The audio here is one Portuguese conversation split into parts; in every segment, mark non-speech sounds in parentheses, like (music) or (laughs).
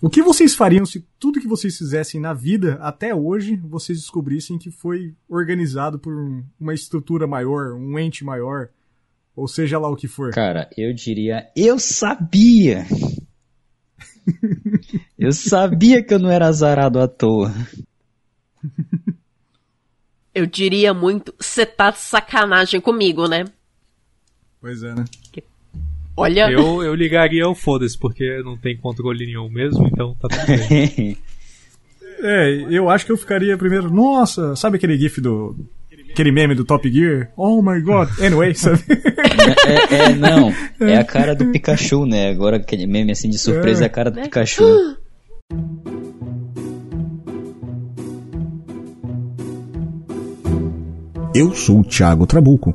O que vocês fariam se tudo que vocês fizessem na vida até hoje vocês descobrissem que foi organizado por uma estrutura maior, um ente maior, ou seja lá o que for? Cara, eu diria, eu sabia! (laughs) eu sabia que eu não era azarado à toa. Eu diria muito, você tá de sacanagem comigo, né? Pois é, né? Olha. Eu, eu ligaria o foda-se, porque não tem controle nenhum mesmo, então tá tudo bem. (laughs) é, eu acho que eu ficaria primeiro. Nossa, sabe aquele gif do. Aquele meme do Top Gear? Oh my god. Anyway, (laughs) sabe? É, é, não. É a cara do (laughs) Pikachu, né? Agora aquele meme assim de surpresa é, é a cara do Pikachu. Eu sou o Thiago Trabuco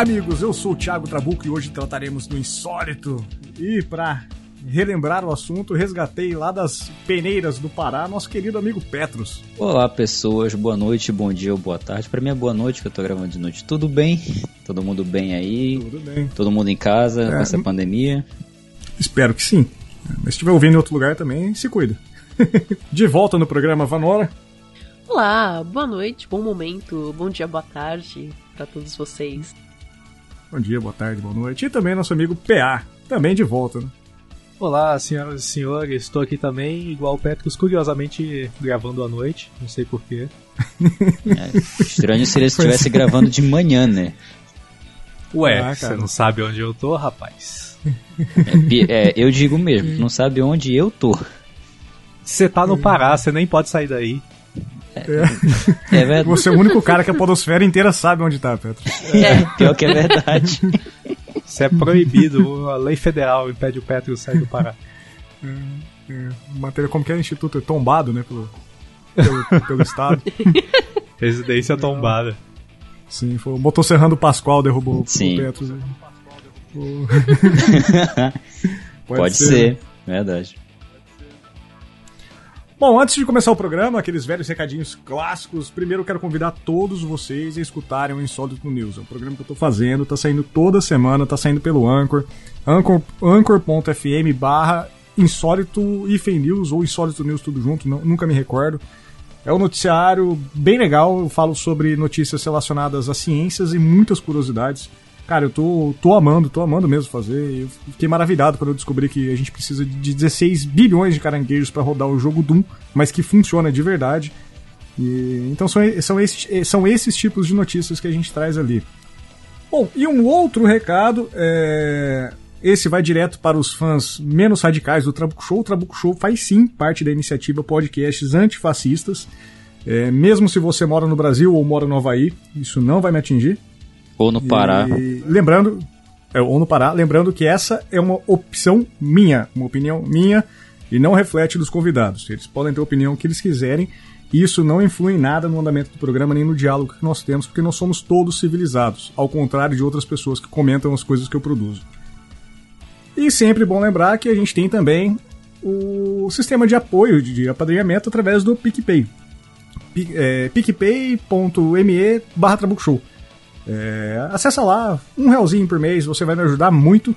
Olá, amigos. Eu sou o Thiago Trabuco e hoje trataremos do insólito. E para relembrar o assunto, resgatei lá das peneiras do Pará nosso querido amigo Petros. Olá, pessoas. Boa noite, bom dia ou boa tarde. Para mim é boa noite que eu tô gravando de noite. Tudo bem? Todo mundo bem aí? Tudo bem. Todo mundo em casa é, com essa pandemia? Espero que sim. Mas se estiver ouvindo em outro lugar também, se cuida. (laughs) de volta no programa Vanora. Olá, boa noite, bom momento, bom dia, boa tarde para todos vocês. Bom dia, boa tarde, boa noite. E também nosso amigo PA, também de volta, né? Olá, senhoras e senhores, estou aqui também, igual o Petrus, curiosamente gravando à noite, não sei porquê. É, estranho se ele estivesse gravando de manhã, né? Ué, ah, você não sabe onde eu tô, rapaz? É, é, eu digo mesmo, não sabe onde eu tô. Você tá no Pará, você nem pode sair daí. É. é verdade. Você é o único cara que a podosfera inteira sabe onde tá, Petro. É, pior que é verdade. Isso é proibido, a lei federal impede o Petro sair do Pará. É, é. Matéria como que é instituto é tombado, né, pelo, pelo, pelo estado. Residência tombada. Sim, foi o motosserrando Pascoal derrubou Sim. o Petro. O... (laughs) Pode, Pode, ser, ser. Né? verdade. Bom, antes de começar o programa, aqueles velhos recadinhos clássicos, primeiro eu quero convidar todos vocês a escutarem o Insólito News. É um programa que eu tô fazendo, tá saindo toda semana, tá saindo pelo Anchor, anchor.fm anchor barra Insólito Ifen News ou Insólito News tudo junto, não, nunca me recordo. É um noticiário bem legal, eu falo sobre notícias relacionadas a ciências e muitas curiosidades. Cara, eu tô, tô amando, tô amando mesmo fazer. Eu fiquei maravilhado quando eu descobri que a gente precisa de 16 bilhões de caranguejos para rodar o jogo Doom, mas que funciona de verdade. E, então são, são, esses, são esses tipos de notícias que a gente traz ali. Bom, e um outro recado é. Esse vai direto para os fãs menos radicais do Trabuco Show. O Trabuco Show faz sim parte da iniciativa Podcasts Antifascistas. É, mesmo se você mora no Brasil ou mora no Havaí, isso não vai me atingir. Ou no Pará. E, lembrando, é, ou no Pará, lembrando que essa é uma opção minha, uma opinião minha e não reflete dos convidados. Eles podem ter a opinião que eles quiserem e isso não influi em nada no andamento do programa nem no diálogo que nós temos, porque nós somos todos civilizados, ao contrário de outras pessoas que comentam as coisas que eu produzo. E sempre bom lembrar que a gente tem também o sistema de apoio de apadrinhamento através do PicPay. É, picpay.me barra Show. É, acessa lá, um realzinho por mês, você vai me ajudar muito.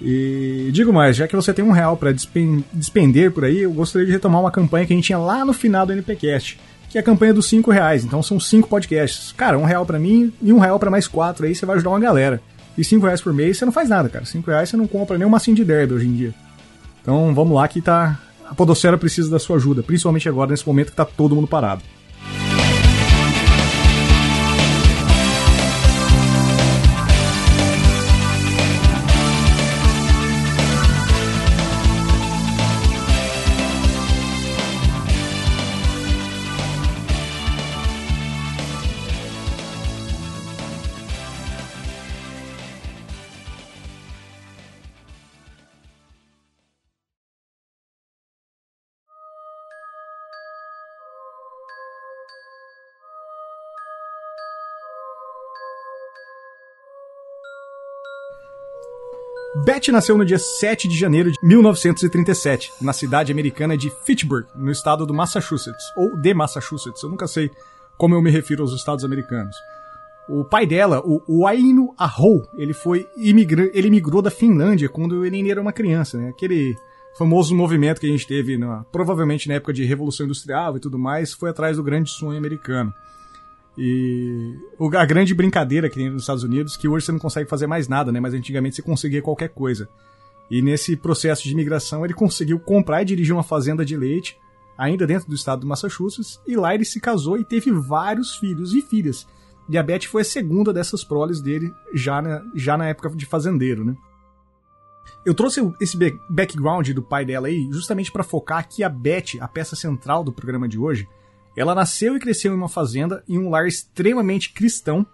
E digo mais, já que você tem um real para despender por aí, eu gostaria de retomar uma campanha que a gente tinha lá no final do NPcast, que é a campanha dos 5 reais. Então são cinco podcasts. Cara, um real para mim e um real para mais quatro aí, você vai ajudar uma galera. E 5 reais por mês você não faz nada, cara. 5 reais você não compra nem uma massinha de derby hoje em dia. Então vamos lá que tá. A Podocera precisa da sua ajuda, principalmente agora nesse momento que tá todo mundo parado. Betty nasceu no dia 7 de janeiro de 1937, na cidade americana de Fitchburg, no estado do Massachusetts, ou de Massachusetts, eu nunca sei como eu me refiro aos estados americanos. O pai dela, o Aino Aho, ele foi imigra ele migrou da Finlândia quando ele era uma criança, né? Aquele famoso movimento que a gente teve, na, provavelmente na época de Revolução Industrial e tudo mais, foi atrás do grande sonho americano. E a grande brincadeira que tem nos Estados Unidos, que hoje você não consegue fazer mais nada, né? Mas antigamente você conseguia qualquer coisa. E nesse processo de imigração ele conseguiu comprar e dirigir uma fazenda de leite, ainda dentro do estado do Massachusetts, e lá ele se casou e teve vários filhos e filhas. E a Beth foi a segunda dessas proles dele, já na, já na época de fazendeiro, né? Eu trouxe esse background do pai dela aí justamente para focar que a Beth, a peça central do programa de hoje, ela nasceu e cresceu em uma fazenda, em um lar extremamente cristão,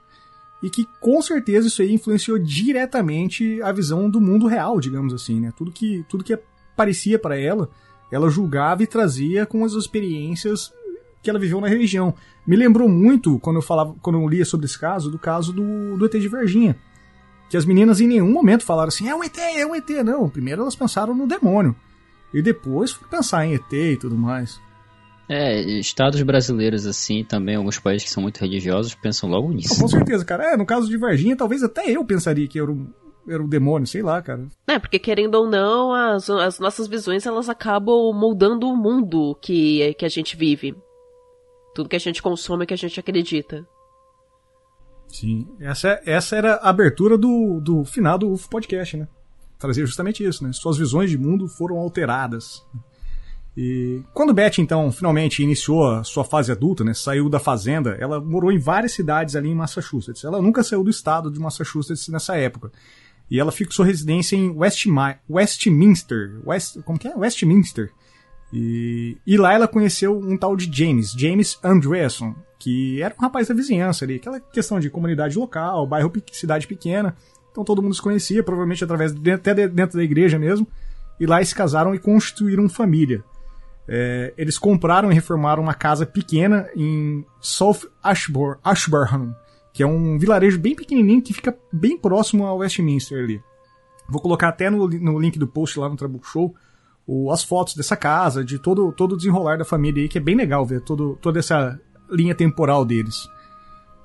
e que com certeza isso aí influenciou diretamente a visão do mundo real, digamos assim, né? Tudo que, tudo que aparecia para ela, ela julgava e trazia com as experiências que ela viveu na religião. Me lembrou muito, quando eu falava, quando eu lia sobre esse caso, do caso do, do ET de Varginha. Que as meninas em nenhum momento falaram assim, é um ET, é um ET. Não, primeiro elas pensaram no demônio. E depois foram pensar em ET e tudo mais. É, estados brasileiros, assim, também, alguns países que são muito religiosos, pensam logo nisso. Com certeza, cara. É, no caso de Varginha, talvez até eu pensaria que era um, era um demônio, sei lá, cara. É, porque querendo ou não, as, as nossas visões, elas acabam moldando o mundo que, que a gente vive. Tudo que a gente consome, que a gente acredita. Sim, essa, essa era a abertura do, do final do UFO Podcast, né? Trazia justamente isso, né? Suas visões de mundo foram alteradas. E quando Beth, então, finalmente iniciou a sua fase adulta, né, saiu da fazenda, ela morou em várias cidades ali em Massachusetts. Ela nunca saiu do estado de Massachusetts nessa época. E ela fixou residência em Westmi Westminster. West, como que é? Westminster. E, e lá ela conheceu um tal de James, James Andreasson, que era um rapaz da vizinhança ali, aquela questão de comunidade local, bairro, cidade pequena. Então todo mundo se conhecia, provavelmente através até dentro da igreja mesmo. E lá se casaram e constituíram família. É, eles compraram e reformaram uma casa pequena em South Ashbourne, Ashburnham, que é um vilarejo bem pequenininho que fica bem próximo ao Westminster ali. Vou colocar até no, no link do post lá no Trabuco Show o, as fotos dessa casa, de todo, todo o desenrolar da família aí, que é bem legal ver todo, toda essa linha temporal deles.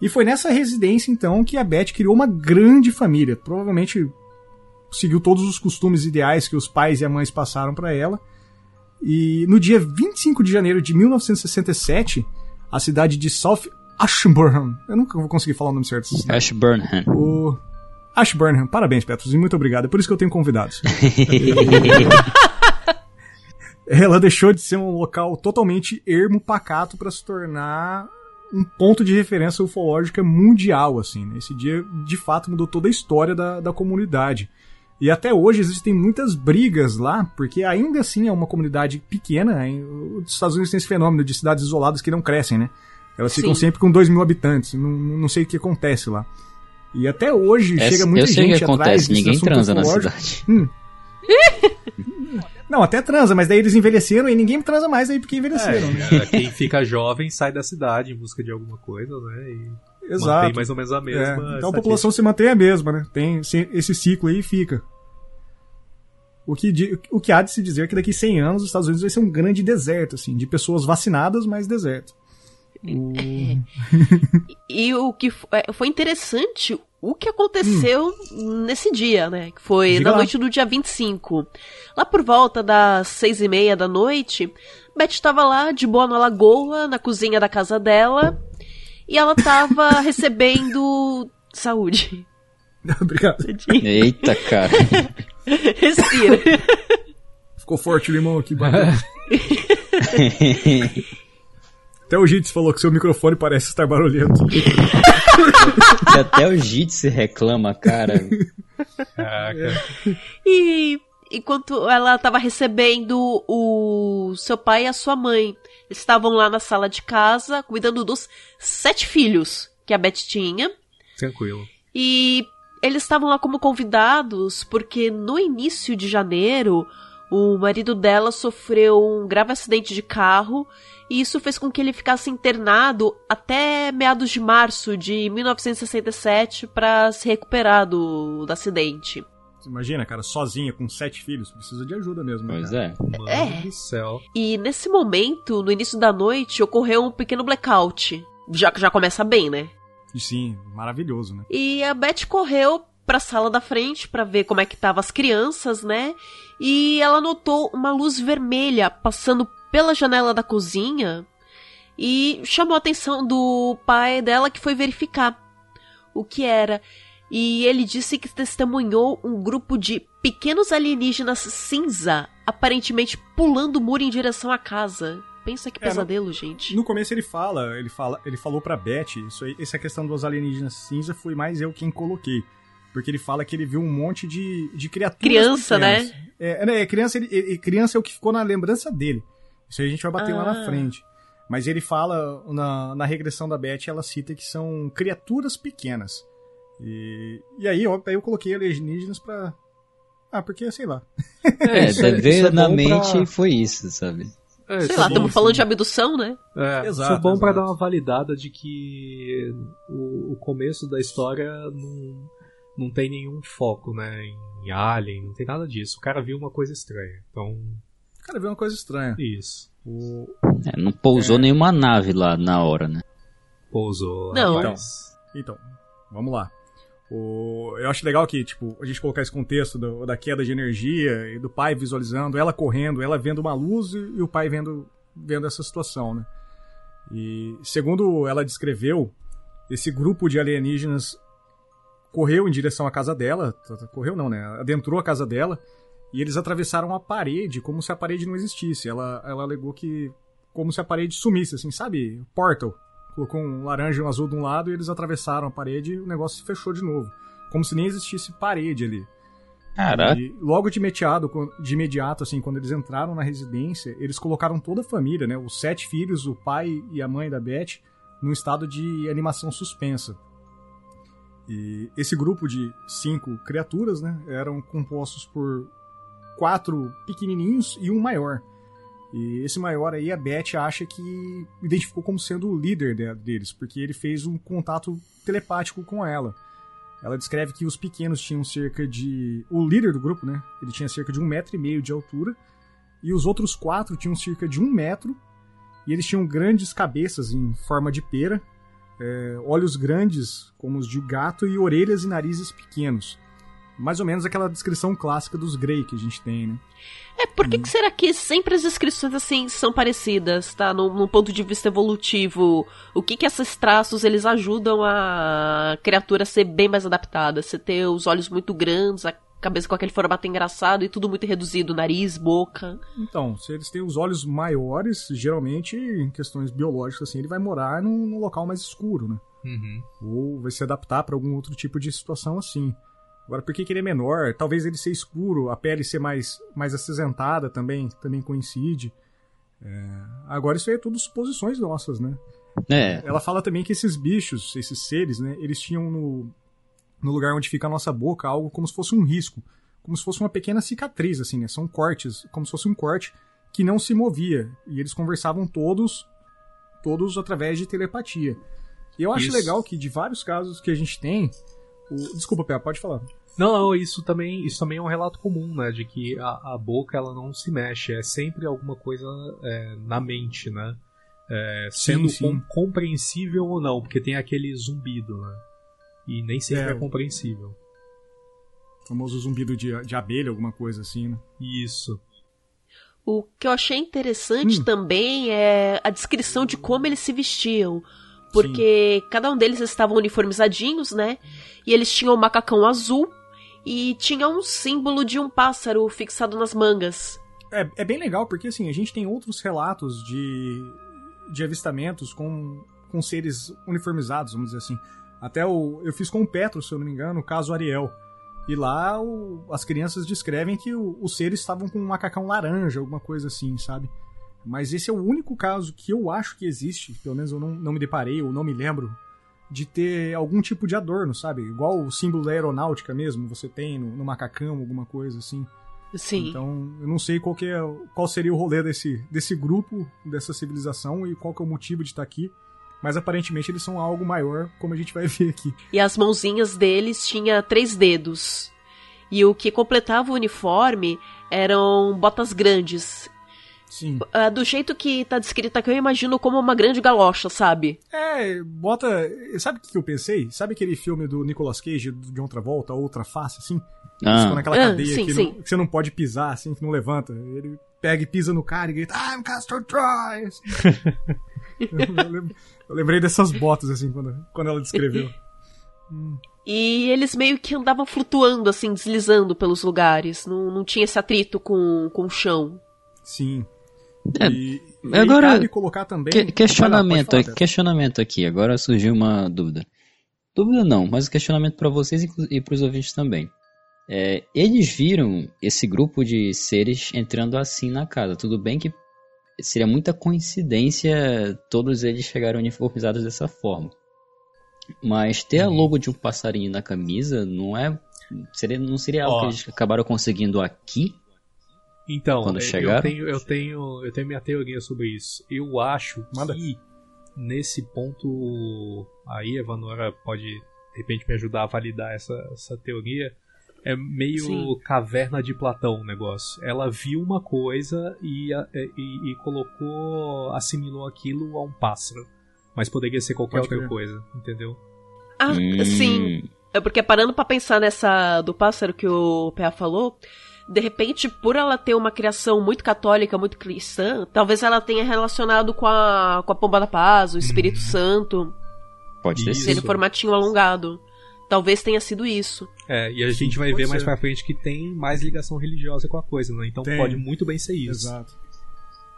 E foi nessa residência, então, que a Beth criou uma grande família. Provavelmente seguiu todos os costumes ideais que os pais e a mãe passaram para ela e no dia 25 de janeiro de 1967, a cidade de South Ashburnham, eu nunca vou conseguir falar o nome certo. Ashburnham. O Ashburnham, parabéns, Petros, e muito obrigado. É por isso que eu tenho convidados. (laughs) Ela deixou de ser um local totalmente ermo, pacato, para se tornar um ponto de referência ufológica mundial, assim. Né? Esse dia, de fato, mudou toda a história da, da comunidade. E até hoje existem muitas brigas lá, porque ainda assim é uma comunidade pequena. Os Estados Unidos tem esse fenômeno de cidades isoladas que não crescem, né? Elas ficam Sim. sempre com 2 mil habitantes. Não, não sei o que acontece lá. E até hoje é, chega muita eu sei gente que acontece, ninguém transa na cidade. Hum. Não, até transa, mas daí eles envelheceram e ninguém transa mais aí porque envelheceram. É, né? Quem fica jovem sai da cidade em busca de alguma coisa, né? E Exato. mantém mais ou menos a mesma. É, então a população se mantém a mesma, né? Tem esse ciclo aí e fica. O que, o que há de se dizer é que daqui 100 anos os Estados Unidos vai ser um grande deserto, assim, de pessoas vacinadas, mas deserto. O... É. (laughs) e o que é, foi interessante o que aconteceu hum. nesse dia, né? Que foi Diga na lá. noite do dia 25. Lá por volta das seis e meia da noite, Beth estava lá de boa na lagoa, na cozinha da casa dela, e ela estava (laughs) recebendo saúde. (laughs) Obrigado. Eita, cara. (laughs) Respira. Ficou forte o limão aqui, Até o Jitsi falou que seu microfone parece estar barulhento. Até o Jitsi reclama, cara. Caraca. E enquanto ela estava recebendo o seu pai e a sua mãe, estavam lá na sala de casa cuidando dos sete filhos que a Beth tinha. Tranquilo. E eles estavam lá como convidados porque no início de janeiro o marido dela sofreu um grave acidente de carro e isso fez com que ele ficasse internado até meados de março de 1967 para se recuperar do, do acidente. Imagina, cara, sozinha, com sete filhos, precisa de ajuda mesmo. Né, pois cara? é. Mano É. do céu. E nesse momento, no início da noite, ocorreu um pequeno blackout. Já já começa bem, né? E sim, maravilhoso, né? E a Beth correu pra sala da frente pra ver como é que estavam as crianças, né? E ela notou uma luz vermelha passando pela janela da cozinha e chamou a atenção do pai dela que foi verificar o que era. E ele disse que testemunhou um grupo de pequenos alienígenas cinza, aparentemente pulando o muro em direção à casa. Pensa que É, no- pesadelo, gente. No começo ele fala, ele fala, ele falou pra Beth, isso aí, essa questão dos alienígenas cinza foi mais eu quem coloquei. Porque ele fala que ele viu um monte de, de criaturas. Criança, pequenas. né? É, né, criança, ele, ele- criança é o que ficou na lembrança dele. Isso aí a gente vai bater lá na Ah. frente. Mas ele fala, na, na regressão da Beth, ela cita que são criaturas pequenas. E, e aí, eu, aí eu coloquei alienígenas pra. Ah, porque, sei lá. (laughs) É, isso é- isso é bom verdadeiramente pra- foi isso, sabe? É, Sei isso lá, é bom- estamos falando de abdução, né? É, Exato, isso é bom pra exato. dar uma validada de que o, o começo da história não, não tem nenhum foco, né? Em Alien, não tem nada disso. O cara viu uma coisa estranha. Então, Cara, viu uma coisa estranha. isso. O, É, não pousou nenhuma nave lá na hora, né? Pousou. Não. rapaz. Então, vamos lá. O, eu acho legal que, tipo, a gente colocar esse contexto do- da queda de energia e do pai visualizando, ela correndo, ela vendo uma luz e, e o pai vendo, vendo essa situação, né? E segundo ela descreveu, esse grupo de alienígenas correu em direção à casa dela, correu não, né? Adentrou a casa dela e eles atravessaram a parede como se a parede não existisse. Ela, ela alegou que como se a parede sumisse, assim, sabe? Portal colocou um laranja e um azul de um lado e eles atravessaram a parede e o negócio se fechou de novo. Como se nem existisse parede ali. Caraca. E logo de imediato, de imediato, assim, quando eles entraram na residência, eles colocaram toda a família, né? Os sete filhos, o pai e a mãe da Beth, num estado de animação suspensa. E esse grupo de cinco criaturas, né? Eram compostos por quatro pequenininhos e um maior. E esse maior aí, a Beth acha que identificou como sendo o líder de- deles, porque ele fez um contato telepático com ela. Ela descreve que os pequenos tinham cerca de. O líder do grupo, né? Ele tinha cerca de um metro e meio de altura. E os outros quatro tinham cerca de um metro. E eles tinham grandes cabeças em forma de pera, é, olhos grandes, como os de gato, e orelhas e narizes pequenos. Mais ou menos aquela descrição clássica dos Grey que a gente tem, né? É, por que, que será que sempre as descrições assim são parecidas, tá? Num, num ponto de vista evolutivo, o que que esses traços eles ajudam a criatura a ser bem mais adaptada? Você ter os olhos muito grandes, a cabeça com aquele formato engraçado e tudo muito reduzido, nariz, boca. Então, se eles têm os olhos maiores, geralmente, em questões biológicas, assim, ele vai morar num, num local mais escuro, né? Uhum. Ou vai se adaptar para algum outro tipo de situação assim. Agora, por que, que ele é menor? Talvez ele ser escuro, a pele ser mais, mais acinzentada também, também coincide. É, Agora, isso aí é tudo suposições nossas, né? É, Ela fala também que esses bichos, esses seres, né, eles tinham no, no lugar onde fica a nossa boca algo como se fosse um risco, como se fosse uma pequena cicatriz, assim, né? São cortes, como se fosse um corte que não se movia. E eles conversavam todos, todos através de telepatia. E eu acho Isso. legal que de vários casos que a gente tem. O... Desculpa, Pé, pode falar. Não, não, isso também, isso também é um relato comum, né? De que a, a boca ela não se mexe, é sempre alguma coisa é, na mente, né? É, sendo sim. com- compreensível ou não, porque tem aquele zumbido, né? E nem sempre É. é, compreensível. O famoso zumbido de, de abelha, alguma coisa assim, né? Isso. O que eu achei interessante Hum. também é a descrição de como eles se vestiam. Porque cada um deles estavam uniformizadinhos, né? E eles tinham um macacão azul e tinha um símbolo de um pássaro fixado nas mangas. É, é bem legal, porque assim, a gente tem outros relatos de, de avistamentos com, com seres uniformizados, vamos dizer assim. Até o, eu fiz com o Petro, se eu não me engano, o caso Ariel. E lá o- as crianças descrevem que o- os seres estavam com um macacão laranja, alguma coisa assim, sabe? Mas esse é o único caso que eu acho que existe, pelo menos eu não, não me deparei ou não me lembro, de ter algum tipo de adorno, sabe? Igual o símbolo da aeronáutica mesmo, você tem no, no macacão, alguma coisa assim. Sim. Então, eu não sei qual, que é, qual seria o rolê desse, desse grupo, dessa civilização e qual é o motivo de estar aqui. Mas aparentemente eles são algo maior, como a gente vai (laughs) ver aqui. E as mãozinhas deles tinha três dedos. E o que completava o uniforme eram botas grandes. Sim. Uh, do jeito que tá descrito aqui, eu imagino como uma grande galocha, sabe? É, bota. Sabe o que eu pensei? Sabe aquele filme do Nicolas Cage de outra volta, outra face, assim? Ah. naquela Ah, cadeia sim, que, sim. não- que você não pode pisar, assim, que não levanta. Ele pega e pisa no cara e grita, I'm Castor Troy! (laughs) eu, eu lembrei dessas botas, assim, quando, quando ela descreveu. (laughs) E eles meio que andavam flutuando, assim, deslizando pelos lugares. Não, não tinha esse atrito com, com o chão. Sim. É, e, e agora, colocar também. Que- questionamento, lá, questionamento aqui. Agora surgiu uma dúvida. Dúvida não, mas um questionamento para vocês e para os ouvintes também. É, eles viram esse grupo de seres entrando assim na casa. Tudo bem que seria muita coincidência todos eles chegaram uniformizados dessa forma. Mas ter a logo de um passarinho na camisa não é. Seria, não seria algo que eles acabaram conseguindo aqui? Então, Quando eu- chegaram? eu tenho, eu tenho, eu tenho minha teoria sobre isso. Eu acho Manda. que nesse ponto aí a Vanora pode de repente me ajudar a validar essa, essa teoria. É meio Sim. caverna de Platão o negócio. Ela viu uma coisa e, e, e colocou, assimilou aquilo a um pássaro. Mas poderia ser qualquer Pode outra coisa, entendeu? Ah, Hum, sim. É porque parando pra pensar nessa do pássaro que o PA falou, de repente, por ela ter uma criação muito católica, muito cristã, talvez ela tenha relacionado com a, com a Pomba da Paz, o Espírito Santo, Pode ter aquele sido. formatinho alongado. Talvez tenha sido isso. É, e a Sim, gente vai ver mais ser. pra frente que tem mais ligação religiosa com a coisa, né? Então Tem. pode muito bem ser isso. Exato.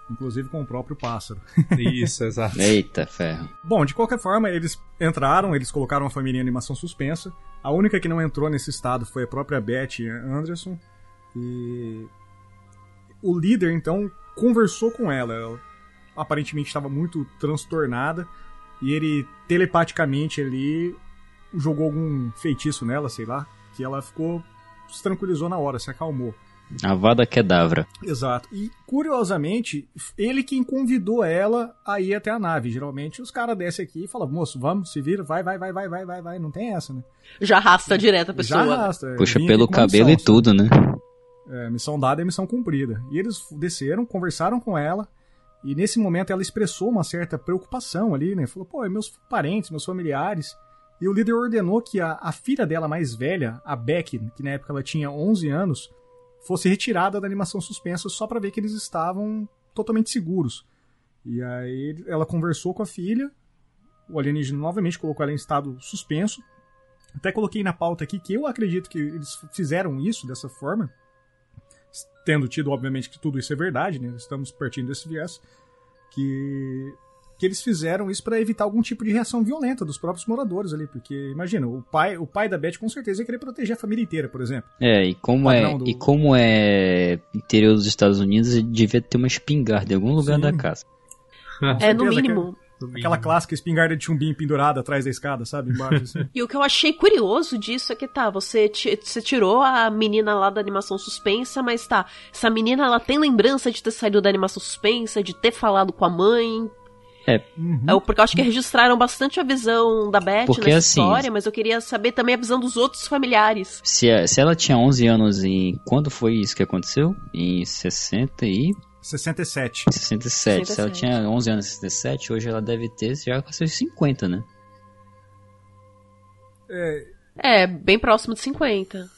Inclusive com o próprio pássaro. Isso, exato. Eita, ferro. Bom, de qualquer forma, eles entraram, eles colocaram a família em animação suspensa. A única que não entrou nesse estado foi a própria Beth Anderson. E o líder, então, conversou com ela. Ela aparentemente estava muito transtornada. E ele, telepaticamente, ali, jogou algum feitiço nela, sei lá. Que ela ficou. se tranquilizou na hora, se acalmou. Avada Kedavra. Exato. E, curiosamente, ele quem convidou ela a ir até a nave. Geralmente os caras descem aqui e falam, moço, vamos, se vira, vai, vai, vai, vai, vai, vai, vai. Não tem essa, né? Já arrasta direto a Já pessoa. arrasta. é, Puxa pelo cabelo e tudo, né? É, missão dada é missão cumprida. E eles desceram, conversaram com ela. E nesse momento ela expressou uma certa preocupação ali, né? Falou, pô, é meus parentes, meus familiares. E o líder ordenou que a, a filha dela mais velha, a Beck, que na época ela tinha 11 anos, fosse retirada da animação suspensa só pra ver que eles estavam totalmente seguros. E aí ela conversou com a filha, o alienígena novamente colocou ela em estado suspenso. Até coloquei na pauta aqui que eu acredito que eles fizeram isso dessa forma, tendo tido, obviamente, que tudo isso é verdade, né? Estamos partindo desse viés, que, que eles fizeram isso para evitar algum tipo de reação violenta dos próprios moradores ali, porque imagina, o pai, o pai da Beth com certeza ia querer proteger a família inteira, por exemplo. É, e como é, do- e como é interior dos Estados Unidos, ele devia ter uma espingarda em algum lugar Sim. da casa. É, no mínimo. Aquela clássica espingarda de chumbinho pendurada atrás da escada, sabe, embaixo. Assim. (laughs) E o que eu achei curioso disso é que tá, você, você tirou a menina lá da animação suspensa, mas tá, essa menina ela tem lembrança de ter saído da animação suspensa, de ter falado com a mãe. Uhum. É, porque eu acho que registraram bastante a visão da Beth Porque, nessa assim, história, mas eu queria saber também a visão dos outros familiares. Se, se ela tinha 11 anos em... Quando foi isso que aconteceu? Em 60 e... 67. 67. Se ela 67. tinha 11 anos em 67, hoje ela deve ter já com seus 50, né? É, É, bem próximo de 50.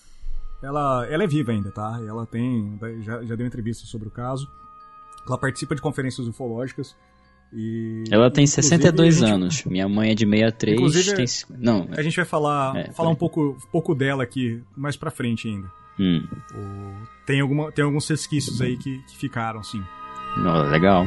ela, ela é viva ainda, tá? Ela tem. Já, já deu entrevista sobre o caso. Ela participa de conferências ufológicas. E, Ela tem inclusive, 62 a gente- anos. Minha mãe é de 63, Inclusive, tem... Não, A gente vai falar, É, falar um pouco, pouco dela aqui mais pra frente ainda. Hum, O- tem, alguma, tem alguns resquícios aí que, que ficaram, sim. ó, legal.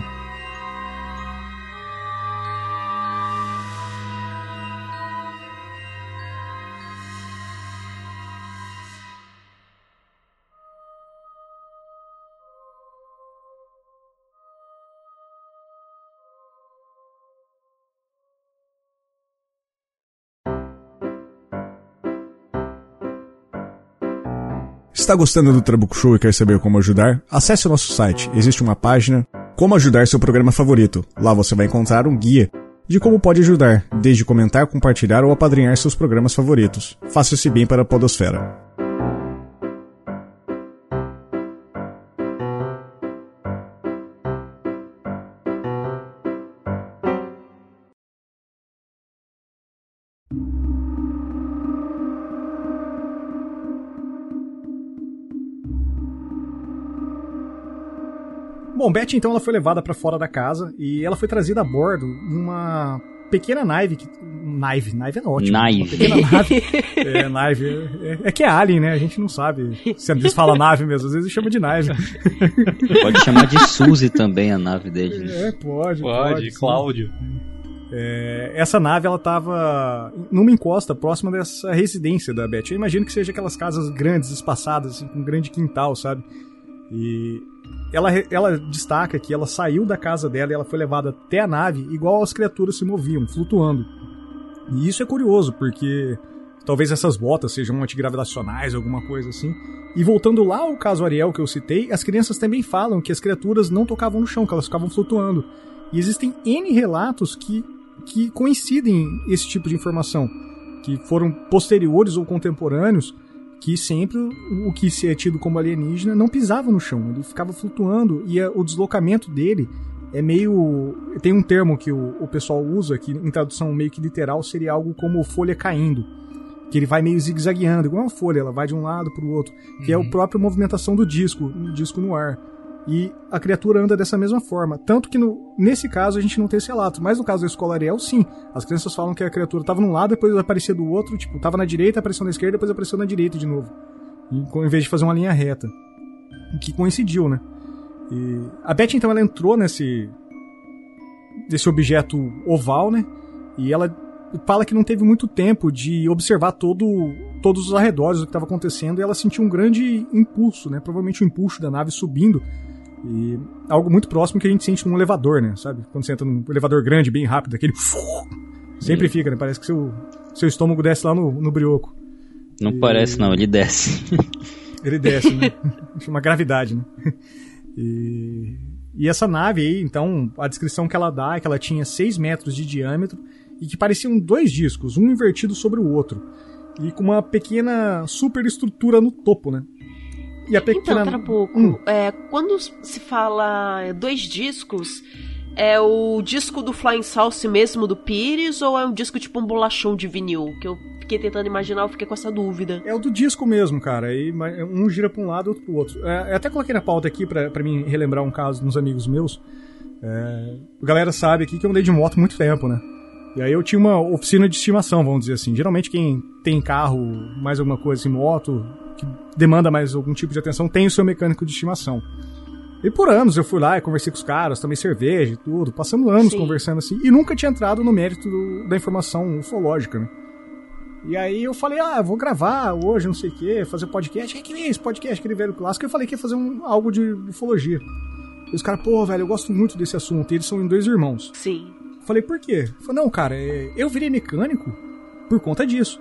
Está gostando do Trabuco Show e quer saber como ajudar? Acesse o nosso site. Existe uma página Como ajudar seu programa favorito. Lá você vai encontrar um guia de como pode ajudar, desde comentar, compartilhar ou apadrinhar seus programas favoritos. Faça esse bem para a podosfera. Betty então ela foi levada para fora da casa e ela foi trazida a bordo uma pequena nave que Naive, Naive é ótimo. Naive. pequena (laughs) nave. é, naive. É, é, que é Alien, né? A gente não sabe se eles falam nave mesmo. Às vezes chama de naive. (laughs) Pode chamar de Suzy também a nave dele. É, pode. Pode, pode Cláudio. É, essa nave ela estava numa encosta próxima dessa residência da Beth. Eu imagino que seja aquelas casas grandes, espaçadas, assim, com um grande quintal, sabe? E ela, ela destaca que ela saiu da casa dela e ela foi levada até a nave igual as criaturas se moviam, flutuando. E isso é curioso, porque talvez essas botas sejam antigravitacionais, alguma coisa assim. E voltando lá ao caso Ariel que eu citei, as crianças também falam que as criaturas não tocavam no chão, que elas ficavam flutuando. E existem N relatos que, que coincidem esse tipo de informação, que foram posteriores ou contemporâneos, que sempre o que se é tido como alienígena não pisava no chão, ele ficava flutuando e o deslocamento dele é meio. Tem um termo que o, o pessoal usa, que em tradução meio que literal seria algo como folha caindo. Que ele vai meio zigue-zagueando, igual uma folha, ela vai de um lado para o outro. Que uhum. é a própria movimentação do disco, o disco no ar. E a criatura anda dessa mesma forma. Tanto que no, nesse caso a gente não tem esse relato. Mas no caso da escola Ariel, sim. As crianças falam que a criatura estava num lado, depois aparecia do outro. Tipo, estava na direita, apareceu na esquerda, depois apareceu na direita de novo. Em, em vez de fazer uma linha reta. Que coincidiu, né? E a Beth, então, ela entrou nesse, desse objeto oval, né? E ela fala que não teve muito tempo de observar todo, todos os arredores do que estava acontecendo e ela sentiu um grande impulso, né? Provavelmente o um impulso da nave subindo. E algo muito próximo que a gente sente num elevador, né? Sabe? Quando você entra num elevador grande, bem rápido, aquele. (laughs) Sempre fica, né? Parece que seu, seu estômago desce lá no, no brioco. Não e... parece, não, ele desce. (laughs) ele desce, né? (laughs) Chama gravidade, né? E, e essa nave aí, então, a descrição que ela dá é que ela tinha 6 metros de diâmetro e que pareciam dois discos, um invertido sobre o outro. E com uma pequena superestrutura no topo, né? E a pequena... Então, Trabuco, hum. é, quando se fala dois discos, é o disco do Flying Sauce mesmo do Pires ou é um disco tipo um bolachão de vinil? Que eu fiquei tentando imaginar, eu fiquei com essa dúvida. É o do disco mesmo, cara. E um gira pra um lado, outro pro outro. É, eu até coloquei na pauta aqui pra, pra mim relembrar um caso de uns amigos meus. É, a galera sabe aqui que eu andei de moto muito tempo, né? E aí eu tinha uma oficina de estimação, vamos dizer assim. Geralmente quem tem carro, mais alguma coisa assim, moto, que demanda mais algum tipo de atenção, tem o seu mecânico de estimação. E por anos eu fui lá e conversei com os caras, tomei cerveja e tudo, passando anos Sim. conversando assim, e nunca tinha entrado no mérito do, da informação ufológica, né? E aí eu falei, ah, vou gravar hoje, não sei o quê, fazer podcast. que é esse podcast, aquele velho clássico? Eu falei que ia fazer um, algo de ufologia. E os caras, pô, velho, eu gosto muito desse assunto. E eles são dois irmãos. Sim. Falei, por quê? Falei, não, cara, é, eu virei mecânico por conta disso.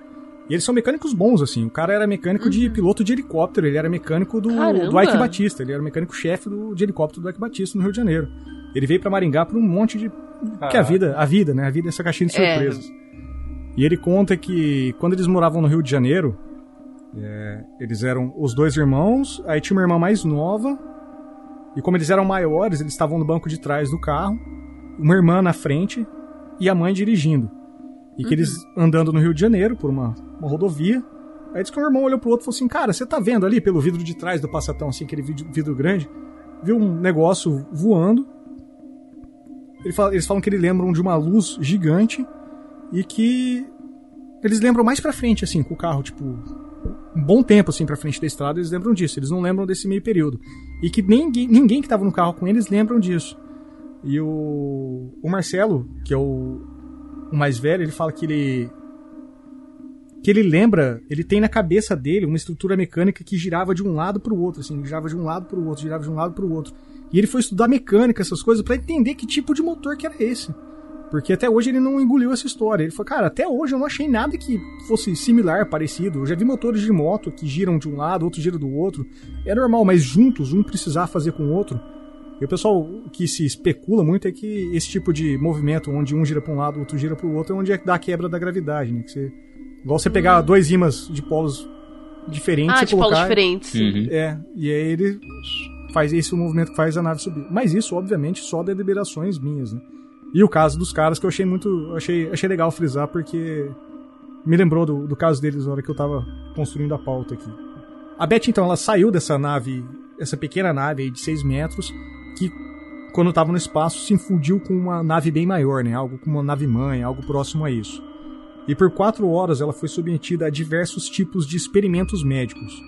E eles são mecânicos bons, assim. O cara era mecânico uhum. de piloto de helicóptero, ele era mecânico do, do Ike Batista, ele era mecânico-chefe de helicóptero do Ike Batista no Rio de Janeiro. Ele veio para Maringá por um monte de. Que a vida, a vida, né? A vida é essa caixinha de é. surpresas. É. E ele conta que quando eles moravam no Rio de Janeiro, é, eles eram os dois irmãos, aí tinha uma irmã mais nova, e como eles eram maiores, eles estavam no banco de trás do carro, uma irmã na frente e a mãe dirigindo. E que uhum. eles andando no Rio de Janeiro por uma, uma rodovia, aí diz que um irmão olhou pro outro e falou assim: Cara, você tá vendo ali pelo vidro de trás do passatão, assim, aquele vidro, vidro grande? Viu um negócio voando. Ele fala, eles falam que eles lembram de uma luz gigante e que eles lembram mais pra frente, assim, com o carro, tipo, um bom tempo, assim, pra frente da estrada, eles lembram disso. Eles não lembram desse meio período. E que ninguém, ninguém que tava no carro com eles lembram disso. E o, o Marcelo, que é o, o mais velho, ele fala que ele que ele lembra, ele tem na cabeça dele uma estrutura mecânica que girava de um lado para o outro, assim, girava de um lado para o outro, girava de um lado para o outro. E ele foi estudar mecânica, essas coisas, para entender que tipo de motor que era esse. Porque até hoje ele não engoliu essa história. Ele falou, cara, até hoje eu não achei nada que fosse similar, parecido. Eu já vi motores de moto que giram de um lado, outro gira do outro. É normal, mas juntos, um precisar fazer com o outro. E o pessoal que se especula muito é que esse tipo de movimento, onde um gira para um lado, outro gira para o outro, é onde é que dá a quebra da gravidade, né? Que você, igual você pegar hum. dois ímãs de polos diferentes, ah, de colocar, polos diferentes. Uhum. É, e aí ele faz esse o movimento que faz a nave subir. Mas isso, obviamente, só de deliberações minhas, né? E o caso dos caras que eu achei muito. Achei, achei legal frisar porque me lembrou do, do caso deles na hora que eu tava construindo a pauta aqui. A Beth, então, ela saiu dessa nave, essa pequena nave aí de 6 metros, que quando estava no espaço, se infundiu com uma nave bem maior, né? Algo como uma nave-mãe, algo próximo a isso. E por quatro horas ela foi submetida a diversos tipos de experimentos médicos.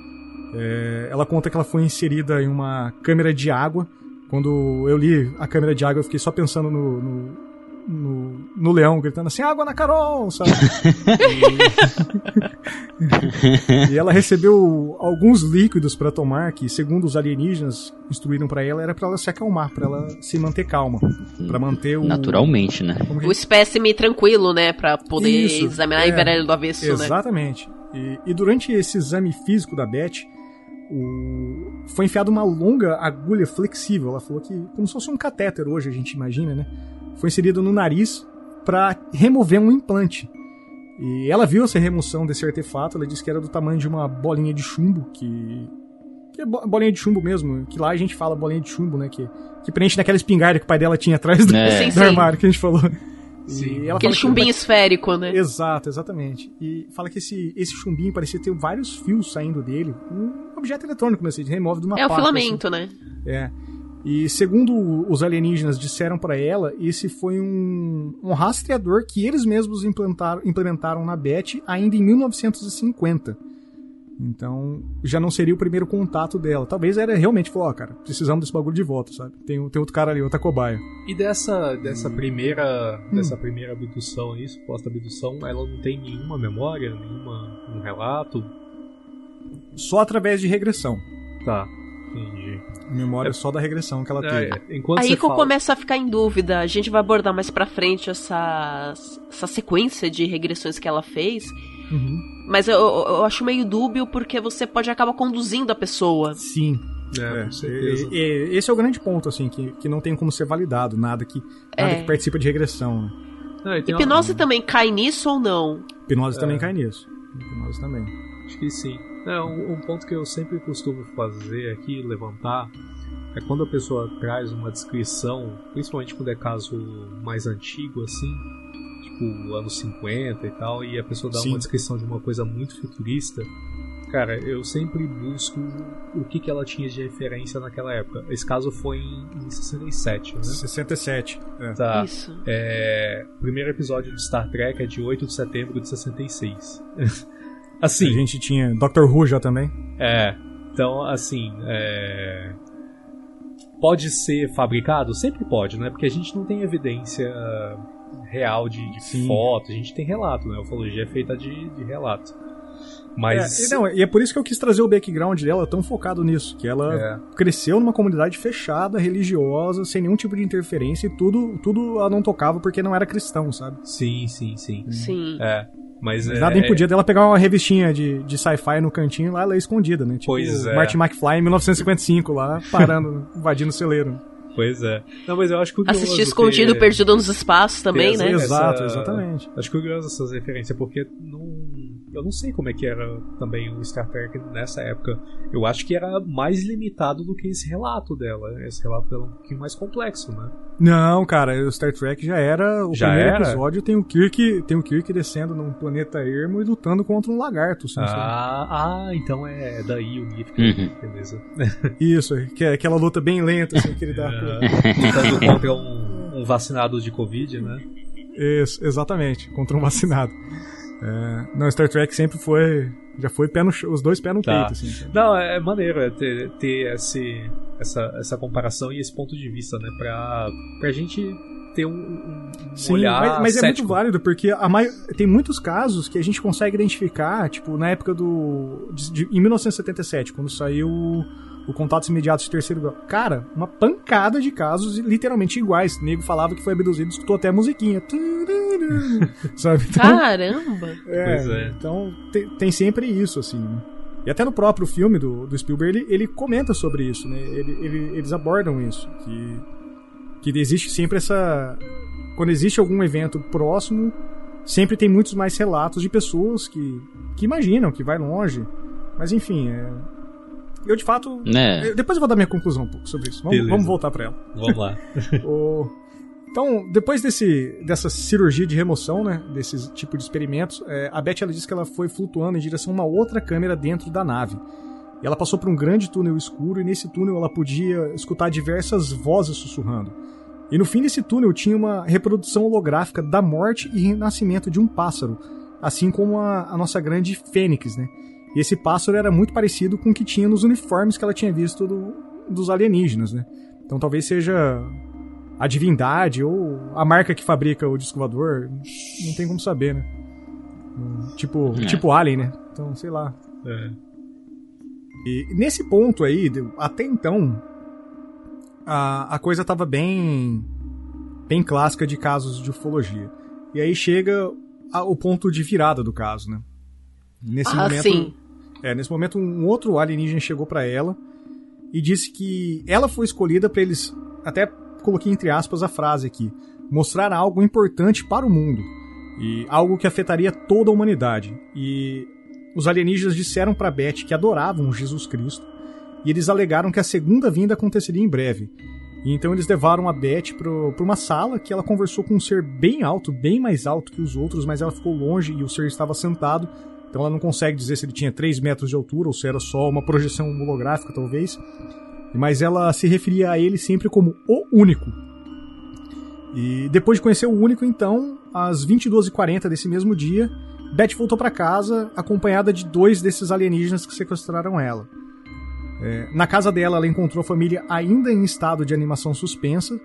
É, ela conta que ela foi inserida em uma câmera de água. Quando eu li a câmera de água, eu fiquei só pensando no, no no, no leão, gritando assim, água na Carol, sabe? (laughs) e, e ela recebeu alguns líquidos para tomar que, segundo os alienígenas instruíram para ela, era para ela se acalmar, para ela se manter calma, para manter o naturalmente, né? O espécime tranquilo, né, para poder Isso, examinar é, e ver ele do avesso, exatamente. né? Exatamente. E, e durante esse exame físico da Beth, o... foi enfiada uma longa agulha flexível. Ela falou que como se fosse um catéter hoje a gente imagina, né? Foi inserido no nariz para remover um implante. E ela viu essa remoção desse artefato, ela disse que era do tamanho de uma bolinha de chumbo, que. que é bolinha de chumbo mesmo, que lá a gente fala bolinha de chumbo, né? Que, que preenche naquela espingarda que o pai dela tinha atrás do, é. (laughs) do armário que a gente falou. Sim. Aquele chumbinho que... esférico, né? Exato, exatamente. E fala que esse, esse chumbinho parecia ter vários fios saindo dele. Um objeto eletrônico, mas ele remove de uma É o filamento, assim. né? É. E segundo os alienígenas disseram para ela, esse foi um, um rastreador que eles mesmos implantaram, implementaram na Beth ainda em 1950. Então, já não seria o primeiro contato dela. Talvez era realmente, falou, ó, oh, cara, precisamos desse bagulho de volta, sabe? Tem, tem outro cara ali, outra cobaia. E dessa, dessa primeira hum. dessa primeira abdução aí, suposta abdução, ela não tem nenhuma memória, nenhuma, um relato? Só através de regressão. Tá. Entendi. Memória é, só da regressão que ela é, teve. É. Aí que eu começo a ficar em dúvida. A gente vai abordar mais pra frente essa, essa sequência de regressões que ela fez. Uhum. Mas eu, eu acho meio dúbio porque você pode acabar conduzindo a pessoa. Sim. É. E, e, esse é o grande ponto, assim, que, que não tem como ser validado, nada que, nada é. que participa de regressão. Né? Não, Hipnose uma... também cai nisso ou não? Hipnose também cai nisso. Hipnose também. Acho que sim. É, um, um, ponto que eu sempre costumo fazer aqui, levantar, é quando a pessoa traz uma descrição, principalmente quando é caso mais antigo, assim, tipo anos 50 e tal, e a pessoa dá Sim. uma descrição de uma coisa muito futurista, cara, eu sempre busco o que, que ela tinha de referência naquela época. Esse caso foi em, em 67, né? 67. É. Tá. Isso. É, o primeiro episódio de Star Trek é de 8 de setembro de 66. (laughs) Assim. A gente tinha Dr. Who já também. É. Então, assim. É... Pode ser fabricado? Sempre pode, né? Porque a gente não tem evidência real de, de foto, a gente tem relato, né? A ufologia é feita de, de relato. Mas... É, e, não, e é por isso que eu quis trazer o background dela tão focado nisso, que ela é. cresceu numa comunidade fechada, religiosa, sem nenhum tipo de interferência e tudo, tudo ela não tocava porque não era cristão, sabe? Sim, sim, sim. Sim. É. Mas, Mas nada é... impedia dela pegar uma revistinha de, de sci-fi no cantinho lá, ela é escondida, né? Tipo, pois é. Martin McFly em 1955 lá, parando, (laughs) invadindo o celeiro. Pois é. Não, mas eu acho curioso. Assistir escondido, ter... perdido nos espaços também, né? Exato, exatamente. Acho curioso essas referências, porque não eu não sei como é que era também o Star Trek nessa época. Eu acho que era mais limitado do que esse relato dela. Esse relato dela é um pouquinho mais complexo, né? Não, cara, o Star Trek já era. O já primeiro era? episódio tem o Kirk, tem o Kirk descendo num planeta ermo e lutando contra um lagarto. Assim, ah, ah, então é daí o GIF. Uhum. Beleza. Isso, que é aquela luta bem lenta assim, que ele dá. (laughs) Lutando contra um, um vacinado de Covid, né? Isso, exatamente, contra um vacinado. É, não, Star Trek sempre foi. Já foi pé no, os dois pés no tá. peito. Assim, não, é, é maneiro é ter, ter esse, essa, essa comparação e esse ponto de vista, né? Pra, pra gente ter um, um Sim, olhar mas, mas é muito válido, porque a mai... tem muitos casos que a gente consegue identificar, tipo, na época do. De, de, em 1977, quando saiu o Contatos Imediatos de Terceiro Grau. Cara, uma pancada de casos literalmente iguais. O nego falava que foi abduzido, escutou até a musiquinha. (laughs) Sabe? Então, Caramba! É, é. Então tem, tem, sempre isso, assim. Né? E até no próprio filme do, do Spielberg, ele, ele comenta sobre isso, né? Ele, ele, eles abordam isso. Que, que existe sempre essa. Quando existe algum evento próximo, sempre tem muitos mais relatos de pessoas que, que imaginam, que vai longe. Mas enfim, é, eu de fato. Né? Depois eu vou dar minha conclusão um pouco sobre isso. Vamos, vamos voltar para ela. Vamos lá. (laughs) o... Então, depois desse, dessa cirurgia de remoção, né, desse tipo de experimentos, é, a Beth ela disse que ela foi flutuando em direção a uma outra câmera dentro da nave. E ela passou por um grande túnel escuro e nesse túnel ela podia escutar diversas vozes sussurrando. E no fim desse túnel tinha uma reprodução holográfica da morte e renascimento de um pássaro, assim como a, a nossa grande fênix, né? E esse pássaro era muito parecido com o que tinha nos uniformes que ela tinha visto do, dos alienígenas, né? Então talvez seja a divindade ou a marca que fabrica o disco voador, não tem como saber, né? Tipo, é. tipo Alien, né? Então, sei lá. É. E nesse ponto aí, até então, a, a coisa tava bem bem clássica de casos de ufologia. E aí chega o ponto de virada do caso, né? Nesse ah, momento, sim. É, nesse momento um outro alienígena chegou para ela e disse que ela foi escolhida para eles até coloquei entre aspas a frase aqui, mostrar algo importante para o mundo e algo que afetaria toda a humanidade. E os alienígenas disseram para Beth que adoravam Jesus Cristo e eles alegaram que a segunda vinda aconteceria em breve. E então eles levaram a Beth para uma sala que ela conversou com um ser bem alto, bem mais alto que os outros, mas ela ficou longe e o ser estava sentado. Então ela não consegue dizer se ele tinha 3 metros de altura ou se era só uma projeção holográfica, talvez. Mas ela se referia a ele sempre como o único. E depois de conhecer o único, então, às 22h40 desse mesmo dia, Beth voltou para casa acompanhada de dois desses alienígenas que sequestraram ela. É, na casa dela, ela encontrou a família ainda em estado de animação suspensa.